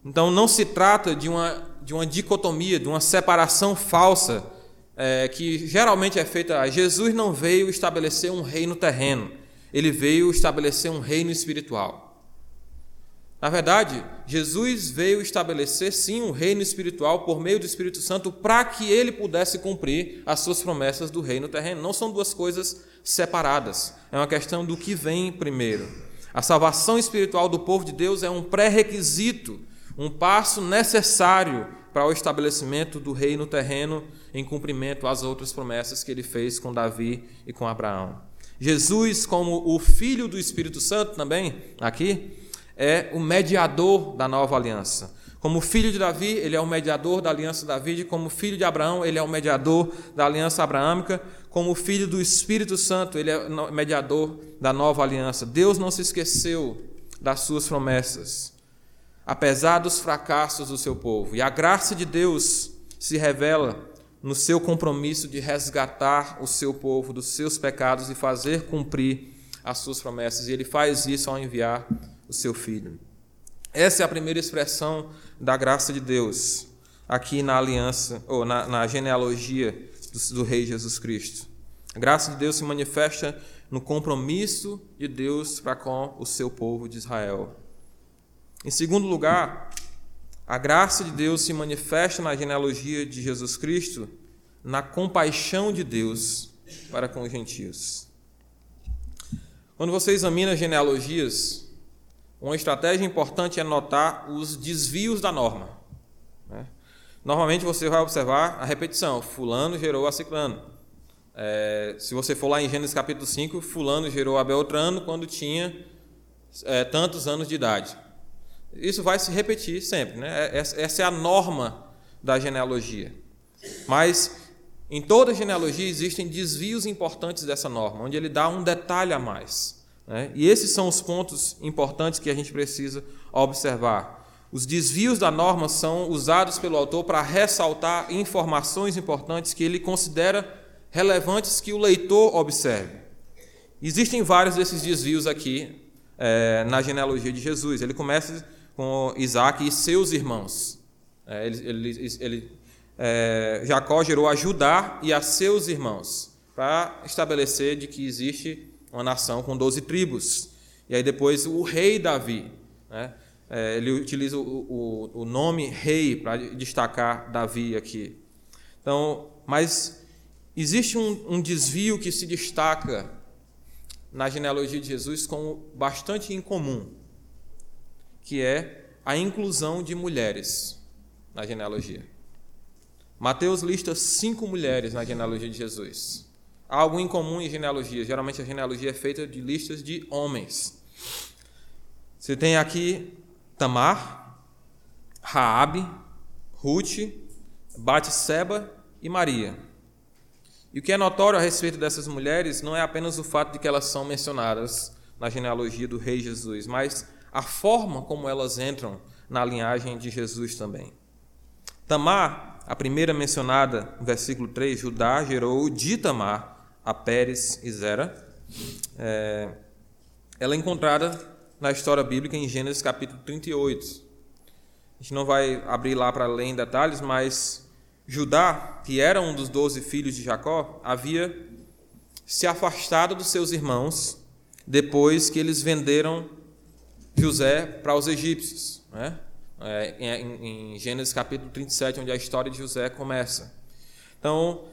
Então não se trata de uma, de uma dicotomia, de uma separação falsa é, que geralmente é feita. Jesus não veio estabelecer um reino terreno, ele veio estabelecer um reino espiritual. Na verdade, Jesus veio estabelecer sim um reino espiritual por meio do Espírito Santo para que ele pudesse cumprir as suas promessas do reino terreno. Não são duas coisas separadas. É uma questão do que vem primeiro. A salvação espiritual do povo de Deus é um pré-requisito, um passo necessário para o estabelecimento do reino terreno em cumprimento às outras promessas que ele fez com Davi e com Abraão. Jesus, como o filho do Espírito Santo também, aqui, é o mediador da nova aliança. Como filho de Davi, ele é o mediador da aliança Davi, como filho de Abraão, ele é o mediador da aliança abraâmica, como filho do Espírito Santo, ele é o mediador da nova aliança. Deus não se esqueceu das suas promessas, apesar dos fracassos do seu povo. E a graça de Deus se revela no seu compromisso de resgatar o seu povo dos seus pecados e fazer cumprir as suas promessas. E ele faz isso ao enviar o seu filho. Essa é a primeira expressão da graça de Deus aqui na aliança, ou na, na genealogia do, do Rei Jesus Cristo. A graça de Deus se manifesta no compromisso de Deus para com o seu povo de Israel. Em segundo lugar, a graça de Deus se manifesta na genealogia de Jesus Cristo na compaixão de Deus para com os gentios. Quando você examina genealogias, uma estratégia importante é notar os desvios da norma. Né? Normalmente você vai observar a repetição: Fulano gerou a Ciclano. É, se você for lá em Gênesis capítulo 5, Fulano gerou a Beltrano quando tinha é, tantos anos de idade. Isso vai se repetir sempre. Né? É, essa é a norma da genealogia. Mas em toda genealogia existem desvios importantes dessa norma, onde ele dá um detalhe a mais. Né? E esses são os pontos importantes que a gente precisa observar. Os desvios da norma são usados pelo autor para ressaltar informações importantes que ele considera relevantes que o leitor observe. Existem vários desses desvios aqui é, na genealogia de Jesus. Ele começa com Isaac e seus irmãos. É, ele, ele, ele, é, Jacó gerou a Judá e a seus irmãos, para estabelecer de que existe uma nação com 12 tribos. E aí depois o rei Davi, né? é, ele utiliza o, o, o nome rei para destacar Davi aqui. Então, mas existe um, um desvio que se destaca na genealogia de Jesus como bastante incomum, que é a inclusão de mulheres na genealogia. Mateus lista cinco mulheres na genealogia de Jesus algo incomum em genealogia. Geralmente a genealogia é feita de listas de homens. Você tem aqui Tamar, Raabe, Ruth, Batseba e Maria. E o que é notório a respeito dessas mulheres não é apenas o fato de que elas são mencionadas na genealogia do rei Jesus, mas a forma como elas entram na linhagem de Jesus também. Tamar a primeira mencionada no versículo 3, Judá gerou de Tamar a Pérez e Zera. É, ela é encontrada na história bíblica em Gênesis capítulo 38. A gente não vai abrir lá para em detalhes, mas Judá, que era um dos doze filhos de Jacó, havia se afastado dos seus irmãos depois que eles venderam José para os egípcios. Né? É, em, em Gênesis capítulo 37, onde a história de José começa. Então,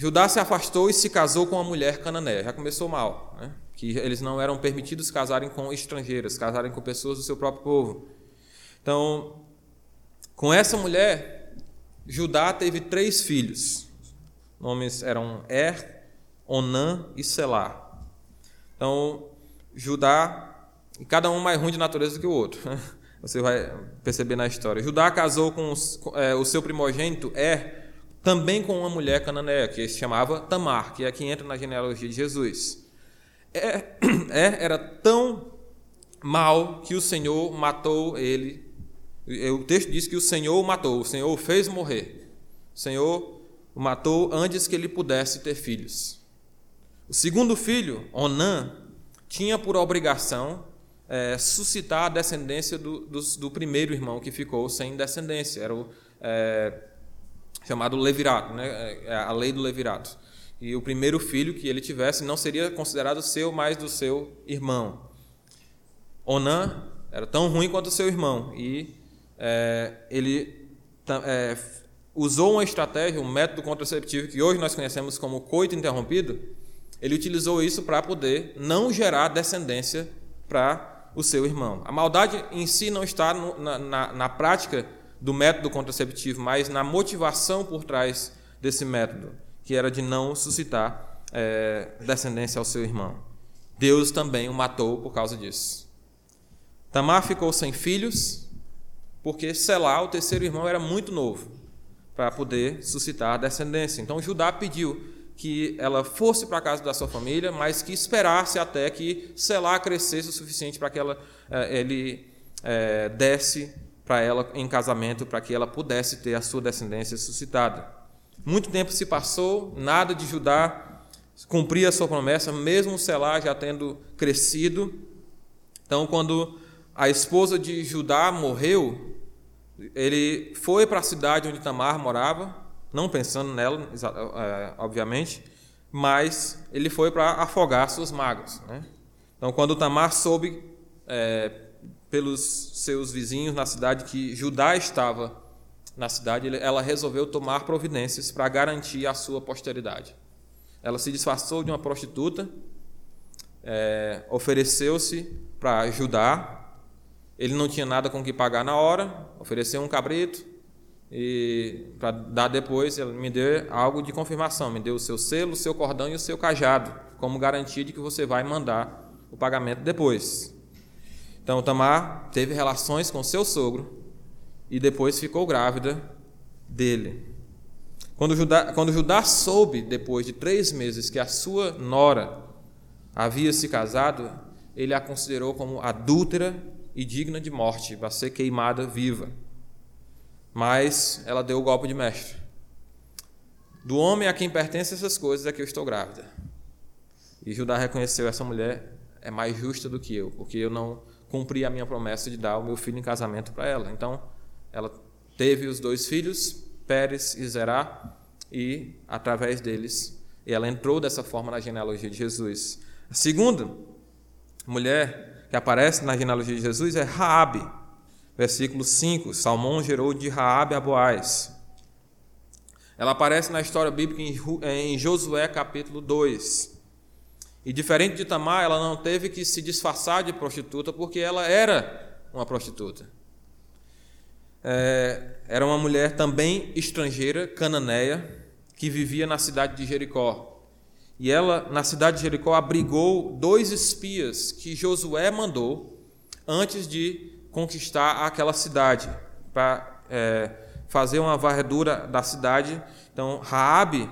Judá se afastou e se casou com uma mulher cananeia. Já começou mal, né? que eles não eram permitidos casarem com estrangeiras, casarem com pessoas do seu próprio povo. Então, com essa mulher, Judá teve três filhos. Nomes eram Er, Onã e Selá. Então, Judá, e cada um mais ruim de natureza do que o outro. Você vai perceber na história. Judá casou com é, o seu primogênito, Er, também com uma mulher cananeia, que se chamava Tamar, que é quem entra na genealogia de Jesus. Er, (clears throat) er era tão mal que o Senhor matou ele. O texto diz que o Senhor o matou, o Senhor o fez morrer. O Senhor o matou antes que ele pudesse ter filhos. O segundo filho, Onã, tinha por obrigação é, suscitar a descendência do, do, do, primeiro irmão que ficou sem descendência. Era o é, chamado levirato, né? É, a lei do levirato. E o primeiro filho que ele tivesse não seria considerado seu, mas do seu irmão. Onã era tão ruim quanto seu irmão e é, ele é, usou uma estratégia, um método contraceptivo que hoje nós conhecemos como coito interrompido, ele utilizou isso para poder não gerar descendência para o seu irmão. A maldade em si não está no, na, na, na prática do método contraceptivo, mas na motivação por trás desse método, que era de não suscitar é, descendência ao seu irmão. Deus também o matou por causa disso. Tamar ficou sem filhos, porque Selá, o terceiro irmão, era muito novo para poder suscitar descendência. Então Judá pediu que ela fosse para a casa da sua família, mas que esperasse até que Selá crescesse o suficiente para que ela, eh, ele é, desse para ela em casamento, para que ela pudesse ter a sua descendência suscitada. Muito tempo se passou, nada de Judá cumprir a sua promessa, mesmo Selá já tendo crescido. Então, quando a esposa de Judá morreu, ele foi para a cidade onde Tamar morava, não pensando nela, é, obviamente, mas ele foi para afogar suas mágoas. Né? Então, quando Tamar soube é, pelos seus vizinhos na cidade que Judá estava na cidade, ela resolveu tomar providências para garantir a sua posteridade. Ela se disfarçou de uma prostituta, é, ofereceu-se para Judá. Ele não tinha nada com que pagar na hora, ofereceu um cabrito, e para dar depois, ele me deu algo de confirmação, me deu o seu selo, o seu cordão e o seu cajado, como garantia de que você vai mandar o pagamento depois. Então Tamar teve relações com seu sogro e depois ficou grávida dele. Quando Judá, quando Judá soube, depois de três meses, que a sua nora havia se casado, ele a considerou como adúltera e digna de morte, para ser queimada viva mas ela deu o golpe de mestre. Do homem a quem pertencem essas coisas é que eu estou grávida. E Judá reconheceu essa mulher é mais justa do que eu, porque eu não cumpri a minha promessa de dar o meu filho em casamento para ela. Então, ela teve os dois filhos, Pérez e Zerá, e através deles ela entrou dessa forma na genealogia de Jesus. A segunda mulher que aparece na genealogia de Jesus é Raabe. Versículo 5: Salmão gerou de Raabe a Boaz. Ela aparece na história bíblica em Josué capítulo 2. E diferente de Tamar, ela não teve que se disfarçar de prostituta porque ela era uma prostituta. É, era uma mulher também estrangeira, cananeia, que vivia na cidade de Jericó. E ela, na cidade de Jericó, abrigou dois espias que Josué mandou antes de conquistar aquela cidade, para é, fazer uma varredura da cidade. Então, Raabe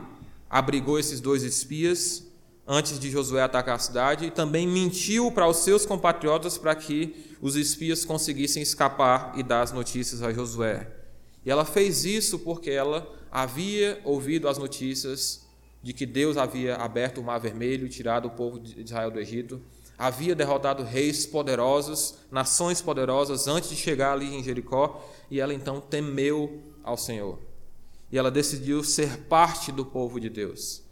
abrigou esses dois espias antes de Josué atacar a cidade e também mentiu para os seus compatriotas para que os espias conseguissem escapar e dar as notícias a Josué. E ela fez isso porque ela havia ouvido as notícias de que Deus havia aberto o Mar Vermelho tirado o povo de Israel do Egito, havia derrotado reis poderosos, nações poderosas antes de chegar ali em Jericó, e ela então temeu ao Senhor. E ela decidiu ser parte do povo de Deus.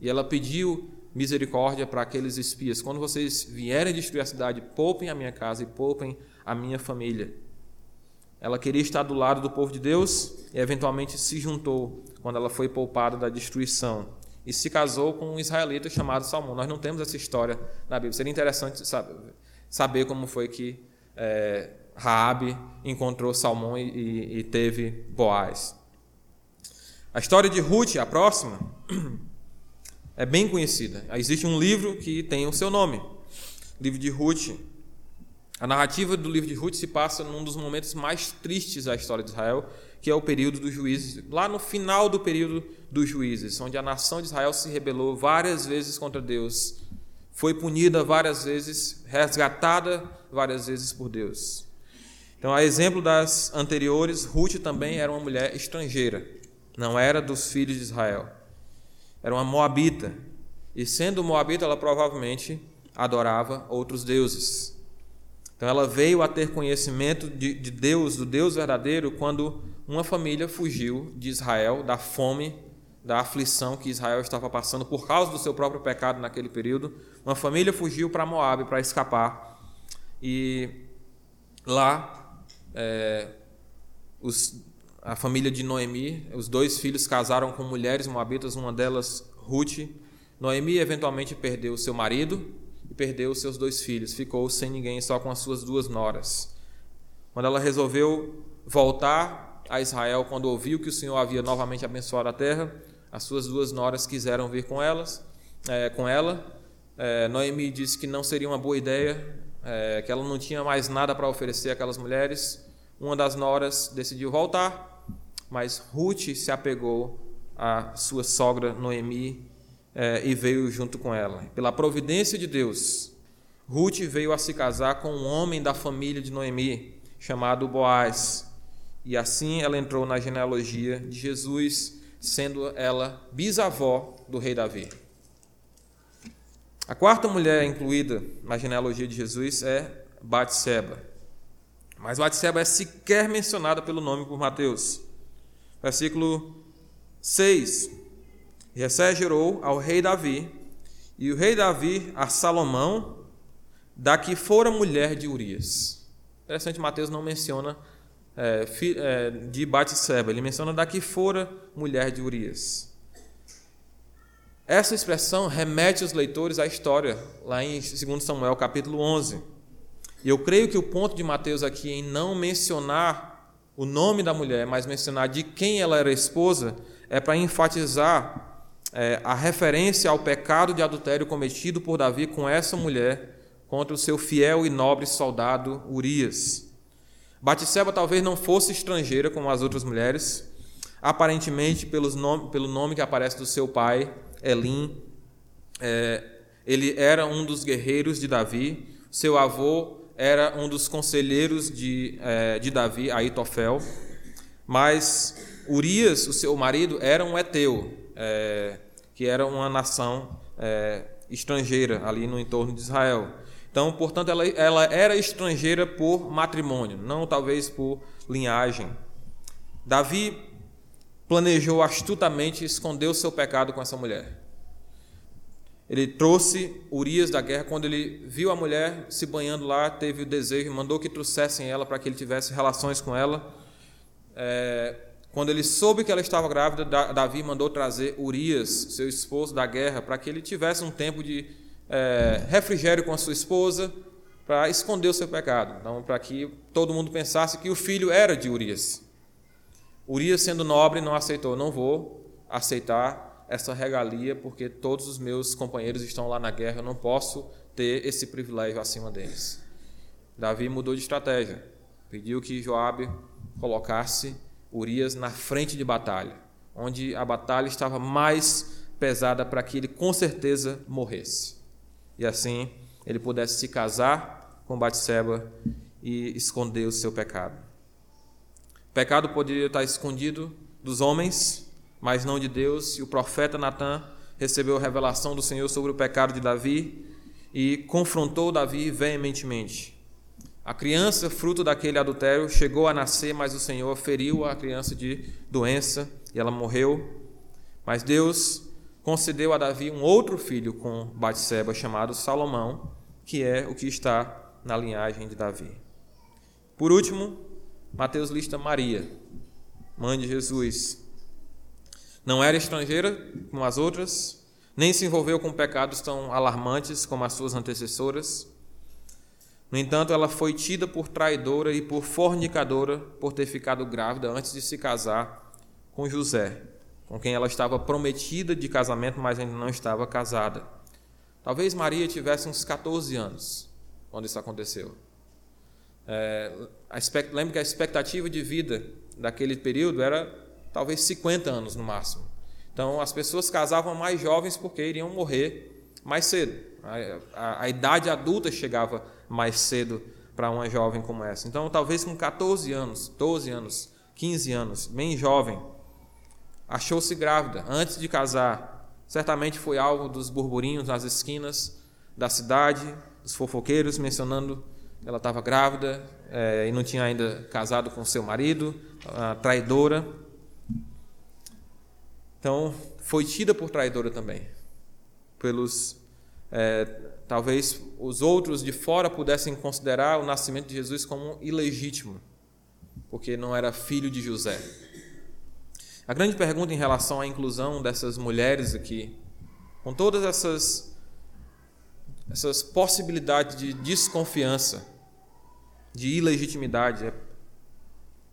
E ela pediu misericórdia para aqueles espias. Quando vocês vierem destruir a cidade, poupem a minha casa e poupem a minha família. Ela queria estar do lado do povo de Deus e eventualmente se juntou quando ela foi poupada da destruição e se casou com um israelita chamado Salmão. Nós não temos essa história na Bíblia. Seria interessante saber como foi que é, Raabe encontrou Salmão e, e, e teve Boaz. A história de Ruth, a próxima, (clears throat) é bem conhecida. Existe um livro que tem o seu nome, livro de Ruth. A narrativa do livro de Ruth se passa num dos momentos mais tristes da história de Israel, que é o período dos juízes, lá no final do período dos juízes, onde a nação de Israel se rebelou várias vezes contra Deus, foi punida várias vezes, resgatada várias vezes por Deus. Então, a exemplo das anteriores, Ruth também era uma mulher estrangeira, não era dos filhos de Israel era uma moabita. E sendo moabita, ela provavelmente adorava outros deuses. Então ela veio a ter conhecimento de, de Deus, do Deus verdadeiro, quando uma família fugiu de Israel da fome, da aflição que Israel estava passando por causa do seu próprio pecado naquele período. Uma família fugiu para Moab para escapar. E lá é, os a família de Noemi, os dois filhos casaram com mulheres moabitas, uma delas Ruth. Noemi eventualmente perdeu seu marido e perdeu seus dois filhos, ficou sem ninguém, só com as suas duas noras. Quando ela resolveu voltar a Israel, quando ouviu que o Senhor havia novamente abençoado a terra, as suas duas noras quiseram vir com elas, é, com ela. É, Noemi disse que não seria uma boa ideia, é, que ela não tinha mais nada para oferecer àquelas mulheres. Uma das noras decidiu voltar mas Ruth se apegou à sua sogra Noemi eh, e veio junto com ela. Pela providência de Deus, Ruth veio a se casar com um homem da família de Noemi, chamado Boaz. E assim ela entrou na genealogia de Jesus, sendo ela bisavó do rei Davi. A quarta mulher incluída na genealogia de Jesus é Batseba. Mas Batseba é sequer mencionada pelo nome por Mateus. Versículo 6. Jessé gerou ao rei Davi, e o rei Davi a Salomão, da que fora mulher de Urias. Interessante, Mateus não menciona é, é, de Batseba, ele menciona da que fora mulher de Urias. Essa expressão remete os leitores à história, lá em 2 Samuel capítulo 11. E eu creio que o ponto de Mateus aqui em não mencionar o nome da mulher, mas mencionar de quem ela era esposa, é para enfatizar é, a referência ao pecado de adultério cometido por Davi com essa mulher contra o seu fiel e nobre soldado Urias. Batisseba talvez não fosse estrangeira como as outras mulheres, aparentemente pelos pelo nome que aparece do seu pai, Elim. É, ele era um dos guerreiros de Davi, seu avô era um dos conselheiros de, é, de Davi, Aitofel, mas Urias, o seu marido, era um Eteu, é, que era uma nação é, estrangeira ali no entorno de Israel. Então, portanto, ela, ela era estrangeira por matrimônio, não talvez por linhagem. Davi planejou astutamente esconder o seu pecado com essa mulher. Ele trouxe Urias da guerra. Quando ele viu a mulher se banhando lá, teve o desejo, mandou que trouxessem ela para que ele tivesse relações com ela. É, quando ele soube que ela estava grávida, Davi mandou trazer Urias, seu esposo da guerra, para que ele tivesse um tempo de é, refrigério com a sua esposa, para esconder o seu pecado. Então, para que todo mundo pensasse que o filho era de Urias. Urias, sendo nobre, não aceitou. Não vou aceitar essa regalia porque todos os meus companheiros estão lá na guerra, eu não posso ter esse privilégio acima deles. Davi mudou de estratégia, pediu que Joabe colocasse Urias na frente de batalha, onde a batalha estava mais pesada para que ele com certeza morresse. E assim ele pudesse se casar com Batseba e esconder o seu pecado. pecado poderia estar escondido dos homens, mas não de Deus, e o profeta Natan recebeu a revelação do Senhor sobre o pecado de Davi e confrontou Davi veementemente. A criança, fruto daquele adultério, chegou a nascer, mas o Senhor feriu a criança de doença e ela morreu. Mas Deus concedeu a Davi um outro filho com Batseba chamado Salomão, que é o que está na linhagem de Davi. Por último, Mateus lista Maria, mãe de Jesus. Não era estrangeira como as outras, nem se envolveu com pecados tão alarmantes como as suas antecessoras. No entanto, ela foi tida por traidora e por fornicadora por ter ficado grávida antes de se casar com José, com quem ela estava prometida de casamento, mas ainda não estava casada. Talvez Maria tivesse uns 14 anos quando isso aconteceu. É, lembro que a expectativa de vida daquele período era talvez 50 anos no máximo. Então as pessoas casavam mais jovens porque iriam morrer mais cedo. A, a, a idade adulta chegava mais cedo para uma jovem como essa. Então talvez com 14 anos, 12 anos, 15 anos, bem jovem, achou-se grávida antes de casar. Certamente foi alvo dos burburinhos nas esquinas da cidade, dos fofoqueiros mencionando que ela estava grávida é, e não tinha ainda casado com seu marido, traidora. Então, foi tida por traidora também. Pelos é, talvez os outros de fora pudessem considerar o nascimento de Jesus como ilegítimo, porque não era filho de José. A grande pergunta em relação à inclusão dessas mulheres aqui, com todas essas, essas possibilidades de desconfiança, de ilegitimidade, é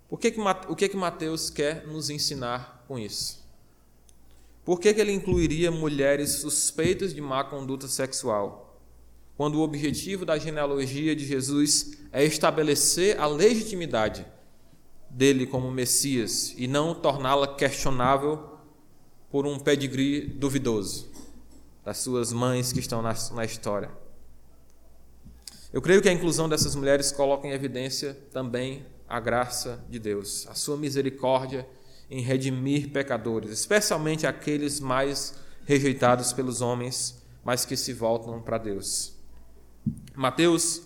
por que que, o que, que Mateus quer nos ensinar com isso? Por que, que ele incluiria mulheres suspeitas de má conduta sexual, quando o objetivo da genealogia de Jesus é estabelecer a legitimidade dele como Messias e não torná-la questionável por um pedigree duvidoso das suas mães que estão na, na história. Eu creio que a inclusão dessas mulheres coloca em evidência também a graça de Deus, a sua misericórdia em redimir pecadores, especialmente aqueles mais rejeitados pelos homens, mas que se voltam para Deus. Mateus,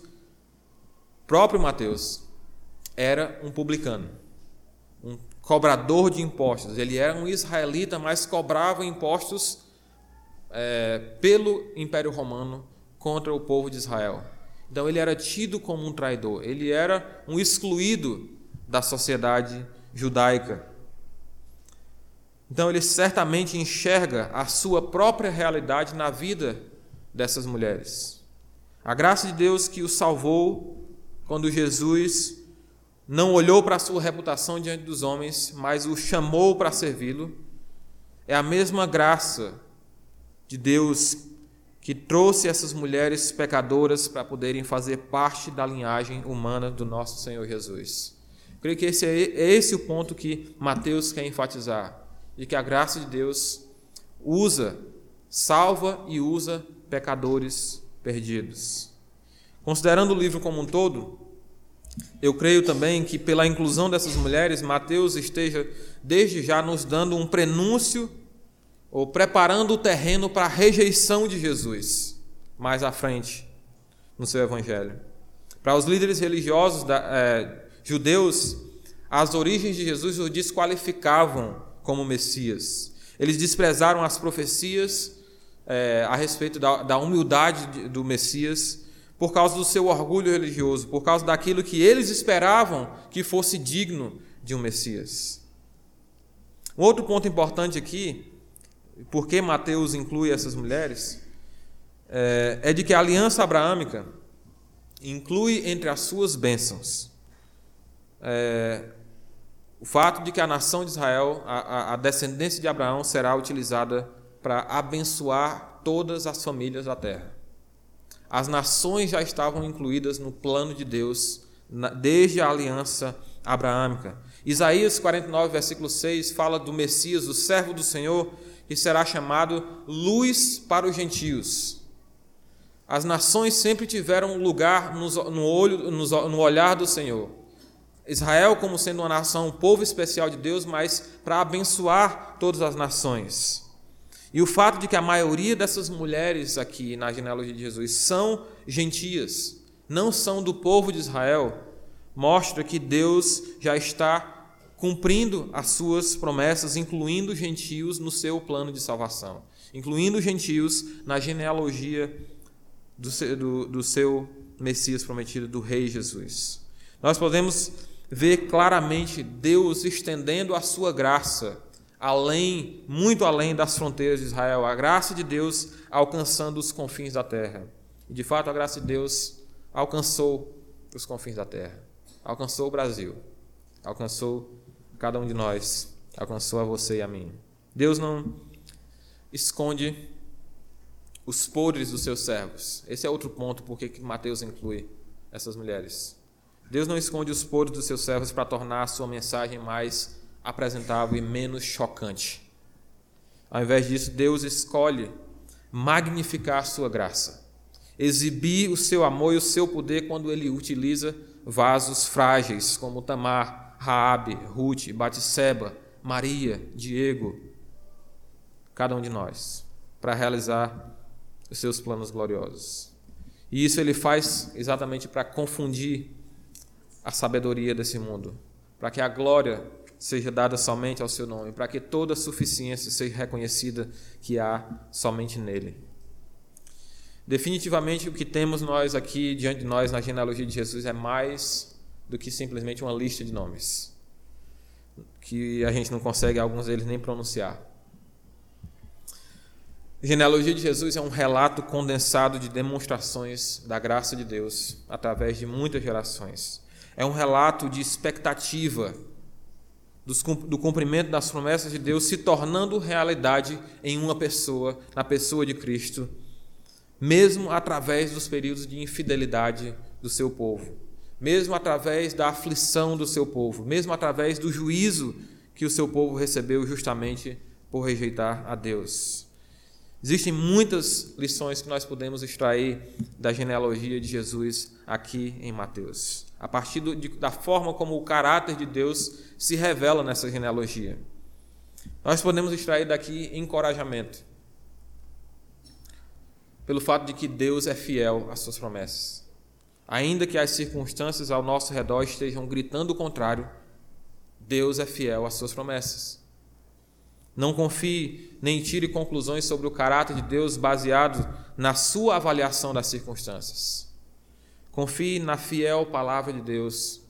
próprio Mateus, era um publicano um cobrador de impostos. Ele era um israelita, mas cobrava impostos é, pelo Império Romano contra o povo de Israel. Então ele era tido como um traidor, ele era um excluído da sociedade judaica. Então ele certamente enxerga a sua própria realidade na vida dessas mulheres. A graça de Deus que o salvou quando Jesus não olhou para a sua reputação diante dos homens, mas o chamou para servi-lo. É a mesma graça de Deus que trouxe essas mulheres pecadoras para poderem fazer parte da linhagem humana do nosso Senhor Jesus. creio que esse é, é esse o ponto que Mateus quer enfatizar, de que a graça de Deus usa, salva e usa pecadores perdidos. Considerando o livro como um todo, eu creio também que, pela inclusão dessas mulheres, Mateus esteja desde já nos dando um prenúncio ou preparando o terreno para a rejeição de Jesus mais à frente no seu evangelho. Para os líderes religiosos da, é, judeus, as origens de Jesus o desqualificavam como Messias. Eles desprezaram as profecias é, a respeito da, da humildade do Messias por causa do seu orgulho religioso, por causa daquilo que eles esperavam que fosse digno de um Messias. Um outro ponto importante aqui, por que Mateus inclui essas mulheres, é, é de que a aliança abraâmica inclui entre as suas bênçãos é, o fato de que a nação de Israel, a, a descendência de Abraão, será utilizada para abençoar todas as famílias da terra. As nações já estavam incluídas no plano de Deus desde a aliança abraâmica. Isaías 49, versículo 6 fala do Messias, o servo do Senhor, que será chamado luz para os gentios. As nações sempre tiveram lugar no olho, no olhar do Senhor. Israel como sendo uma nação, um povo especial de Deus, mas para abençoar todas as nações. E o fato de que a maioria dessas mulheres aqui na genealogia de Jesus são gentias, não são do povo de Israel, mostra que Deus já está cumprindo as suas promessas, incluindo gentios no seu plano de salvação, incluindo gentios na genealogia do seu, do, do seu Messias prometido, do Rei Jesus. Nós podemos ver claramente Deus estendendo a sua graça além, muito além das fronteiras de Israel, a graça de Deus alcançando os confins da terra. E de fato, a graça de Deus alcançou os confins da terra, alcançou o Brasil, alcançou cada um de nós, alcançou a você e a mim. Deus não esconde os podres dos seus servos. Esse é outro ponto porque Mateus inclui essas mulheres. Deus não esconde os podres dos seus servos para tornar a sua mensagem mais apresentável e menos chocante. Ao invés disso, Deus escolhe magnificar sua graça, exibir o seu amor e o seu poder quando ele utiliza vasos frágeis como Tamar, Raabe, Ruth, Batseba, Maria, Diego, cada um de nós, para realizar os seus planos gloriosos. E isso ele faz exatamente para confundir a sabedoria desse mundo, para que a glória seja dada somente ao seu nome, para que toda a suficiência seja reconhecida que há somente nele. Definitivamente o que temos nós aqui diante de nós na genealogia de Jesus é mais do que simplesmente uma lista de nomes, que a gente não consegue alguns deles nem pronunciar. A genealogia de Jesus é um relato condensado de demonstrações da graça de Deus através de muitas gerações. É um relato de expectativa do cumprimento das promessas de Deus se tornando realidade em uma pessoa, na pessoa de Cristo, mesmo através dos períodos de infidelidade do seu povo mesmo através da aflição do seu povo, mesmo através do juízo que o seu povo recebeu justamente por rejeitar a Deus. Existem muitas lições que nós podemos extrair da genealogia de Jesus aqui em Mateus, a partir do, de, da forma como o caráter de Deus se revela nessa genealogia. Nós podemos extrair daqui encorajamento, pelo fato de que Deus é fiel às suas promessas. Ainda que as circunstâncias ao nosso redor estejam gritando o contrário, Deus é fiel às suas promessas. Não confie nem tire conclusões sobre o caráter de Deus baseado na sua avaliação das circunstâncias. Confie na fiel palavra de Deus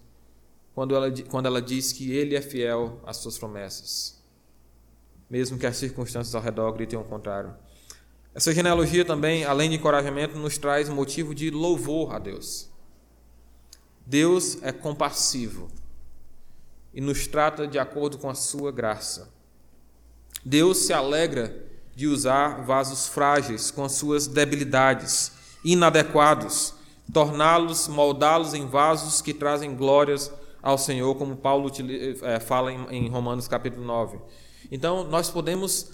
quando ela, quando ela diz que Ele é fiel às suas promessas, mesmo que as circunstâncias ao redor gritem o contrário. Essa genealogia também, além de encorajamento, nos traz motivo de louvor a Deus. Deus é compassivo e nos trata de acordo com a sua graça. Deus se alegra de usar vasos frágeis com as suas debilidades, inadequados, torná-los, moldá-los em vasos que trazem glórias ao Senhor, como Paulo eh, fala em Romanos capítulo 9. Então, nós podemos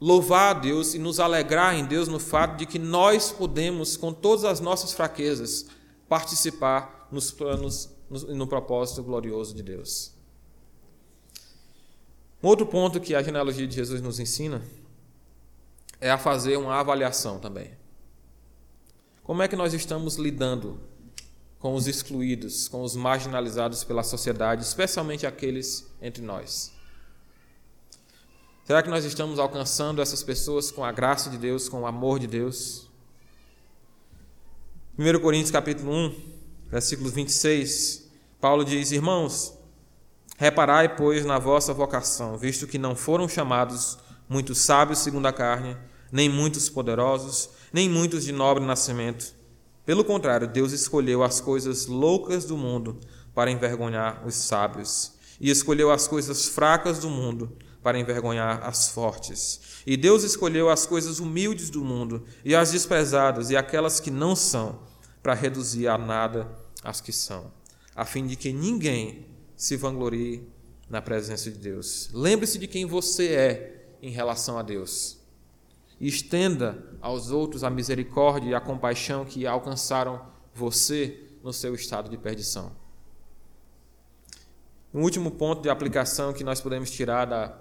louvar a Deus e nos alegrar em Deus no fato de que nós podemos, com todas as nossas fraquezas, participar nos planos e no propósito glorioso de Deus. Um outro ponto que a genealogia de Jesus nos ensina é a fazer uma avaliação também. Como é que nós estamos lidando com os excluídos, com os marginalizados pela sociedade, especialmente aqueles entre nós? Será que nós estamos alcançando essas pessoas com a graça de Deus, com o amor de Deus? 1 Coríntios capítulo 1, versículo 26, Paulo diz: Irmãos, reparai, pois, na vossa vocação, visto que não foram chamados muitos sábios segundo a carne, nem muitos poderosos, nem muitos de nobre nascimento. Pelo contrário, Deus escolheu as coisas loucas do mundo para envergonhar os sábios, e escolheu as coisas fracas do mundo para envergonhar as fortes. E Deus escolheu as coisas humildes do mundo e as desprezadas e aquelas que não são, para reduzir a nada as que são, a fim de que ninguém se vanglorie na presença de Deus. Lembre-se de quem você é em relação a Deus. E estenda aos outros a misericórdia e a compaixão que alcançaram você no seu estado de perdição. Um último ponto de aplicação que nós podemos tirar da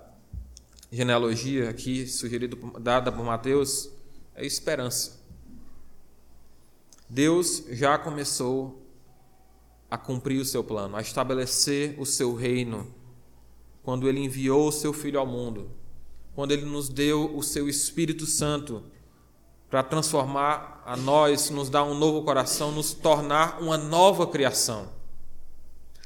genealogia aqui sugerido dada por Mateus é esperança. Deus já começou a cumprir o seu plano, a estabelecer o seu reino, quando ele enviou o seu filho ao mundo, quando ele nos deu o seu Espírito Santo para transformar a nós, nos dar um novo coração, nos tornar uma nova criação.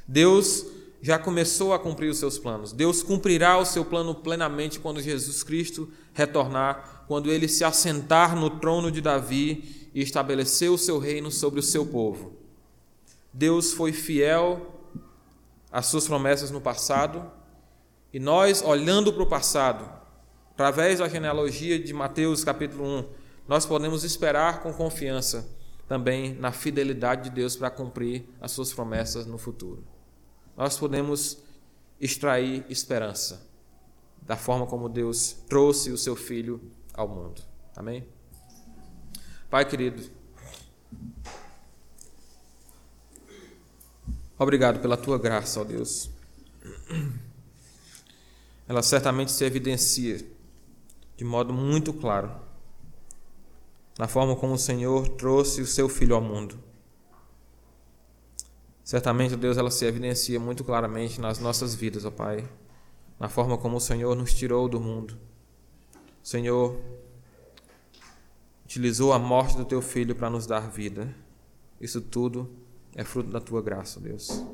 Deus já começou a cumprir os seus planos. Deus cumprirá o seu plano plenamente quando Jesus Cristo retornar, quando ele se assentar no trono de Davi e estabelecer o seu reino sobre o seu povo. Deus foi fiel às suas promessas no passado, e nós, olhando para o passado, através da genealogia de Mateus capítulo 1, nós podemos esperar com confiança também na fidelidade de Deus para cumprir as suas promessas no futuro. Nós podemos extrair esperança da forma como Deus trouxe o seu filho ao mundo. Amém? Pai querido, Obrigado pela tua graça, ó Deus. Ela certamente se evidencia de modo muito claro na forma como o Senhor trouxe o seu filho ao mundo. Certamente, Deus, ela se evidencia muito claramente nas nossas vidas, ó Pai, na forma como o Senhor nos tirou do mundo. O Senhor utilizou a morte do teu filho para nos dar vida. Isso tudo é fruto da tua graça, Deus.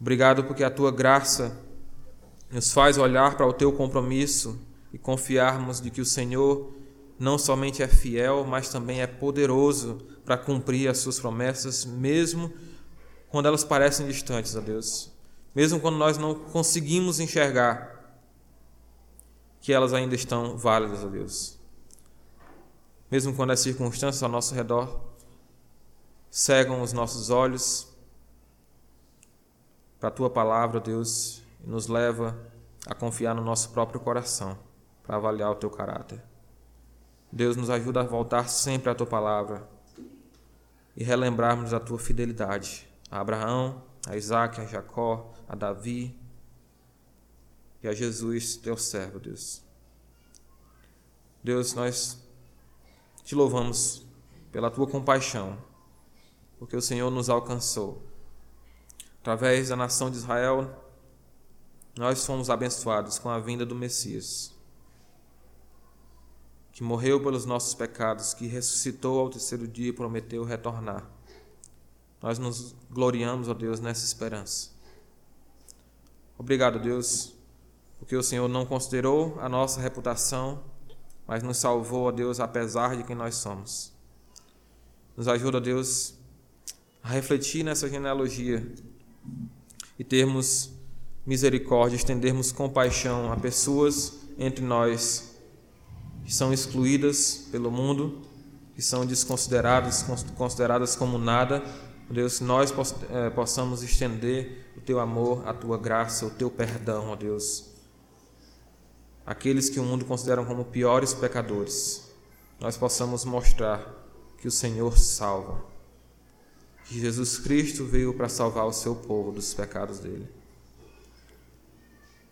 Obrigado porque a tua graça nos faz olhar para o teu compromisso e confiarmos de que o Senhor não somente é fiel, mas também é poderoso para cumprir as suas promessas, mesmo quando elas parecem distantes, ó Deus. Mesmo quando nós não conseguimos enxergar que elas ainda estão válidas, ó Deus. Mesmo quando as circunstâncias ao nosso redor cegam os nossos olhos para a tua palavra, Deus, e nos leva a confiar no nosso próprio coração para avaliar o teu caráter. Deus nos ajuda a voltar sempre à tua palavra e relembrarmos a tua fidelidade a Abraão, a Isaac, a Jacó, a Davi e a Jesus, teu servo, Deus. Deus, nós te louvamos pela tua compaixão porque o Senhor nos alcançou. Através da nação de Israel, nós fomos abençoados com a vinda do Messias, que morreu pelos nossos pecados, que ressuscitou ao terceiro dia e prometeu retornar. Nós nos gloriamos, ó Deus, nessa esperança. Obrigado, Deus, porque o Senhor não considerou a nossa reputação, mas nos salvou, ó Deus, apesar de quem nós somos. Nos ajuda, Deus, a refletir nessa genealogia e termos misericórdia, estendermos compaixão a pessoas entre nós que são excluídas pelo mundo, que são desconsideradas, consideradas como nada. Deus, nós eh, possamos estender o teu amor, a tua graça, o teu perdão, ó Deus. Aqueles que o mundo considera como piores pecadores, nós possamos mostrar que o Senhor salva que Jesus Cristo veio para salvar o seu povo dos pecados dele.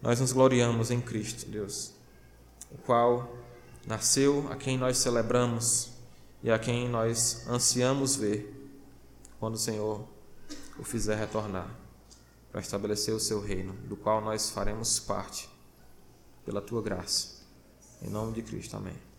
Nós nos gloriamos em Cristo, Deus, o qual nasceu, a quem nós celebramos e a quem nós ansiamos ver quando o Senhor o fizer retornar para estabelecer o seu reino, do qual nós faremos parte pela tua graça. Em nome de Cristo, amém.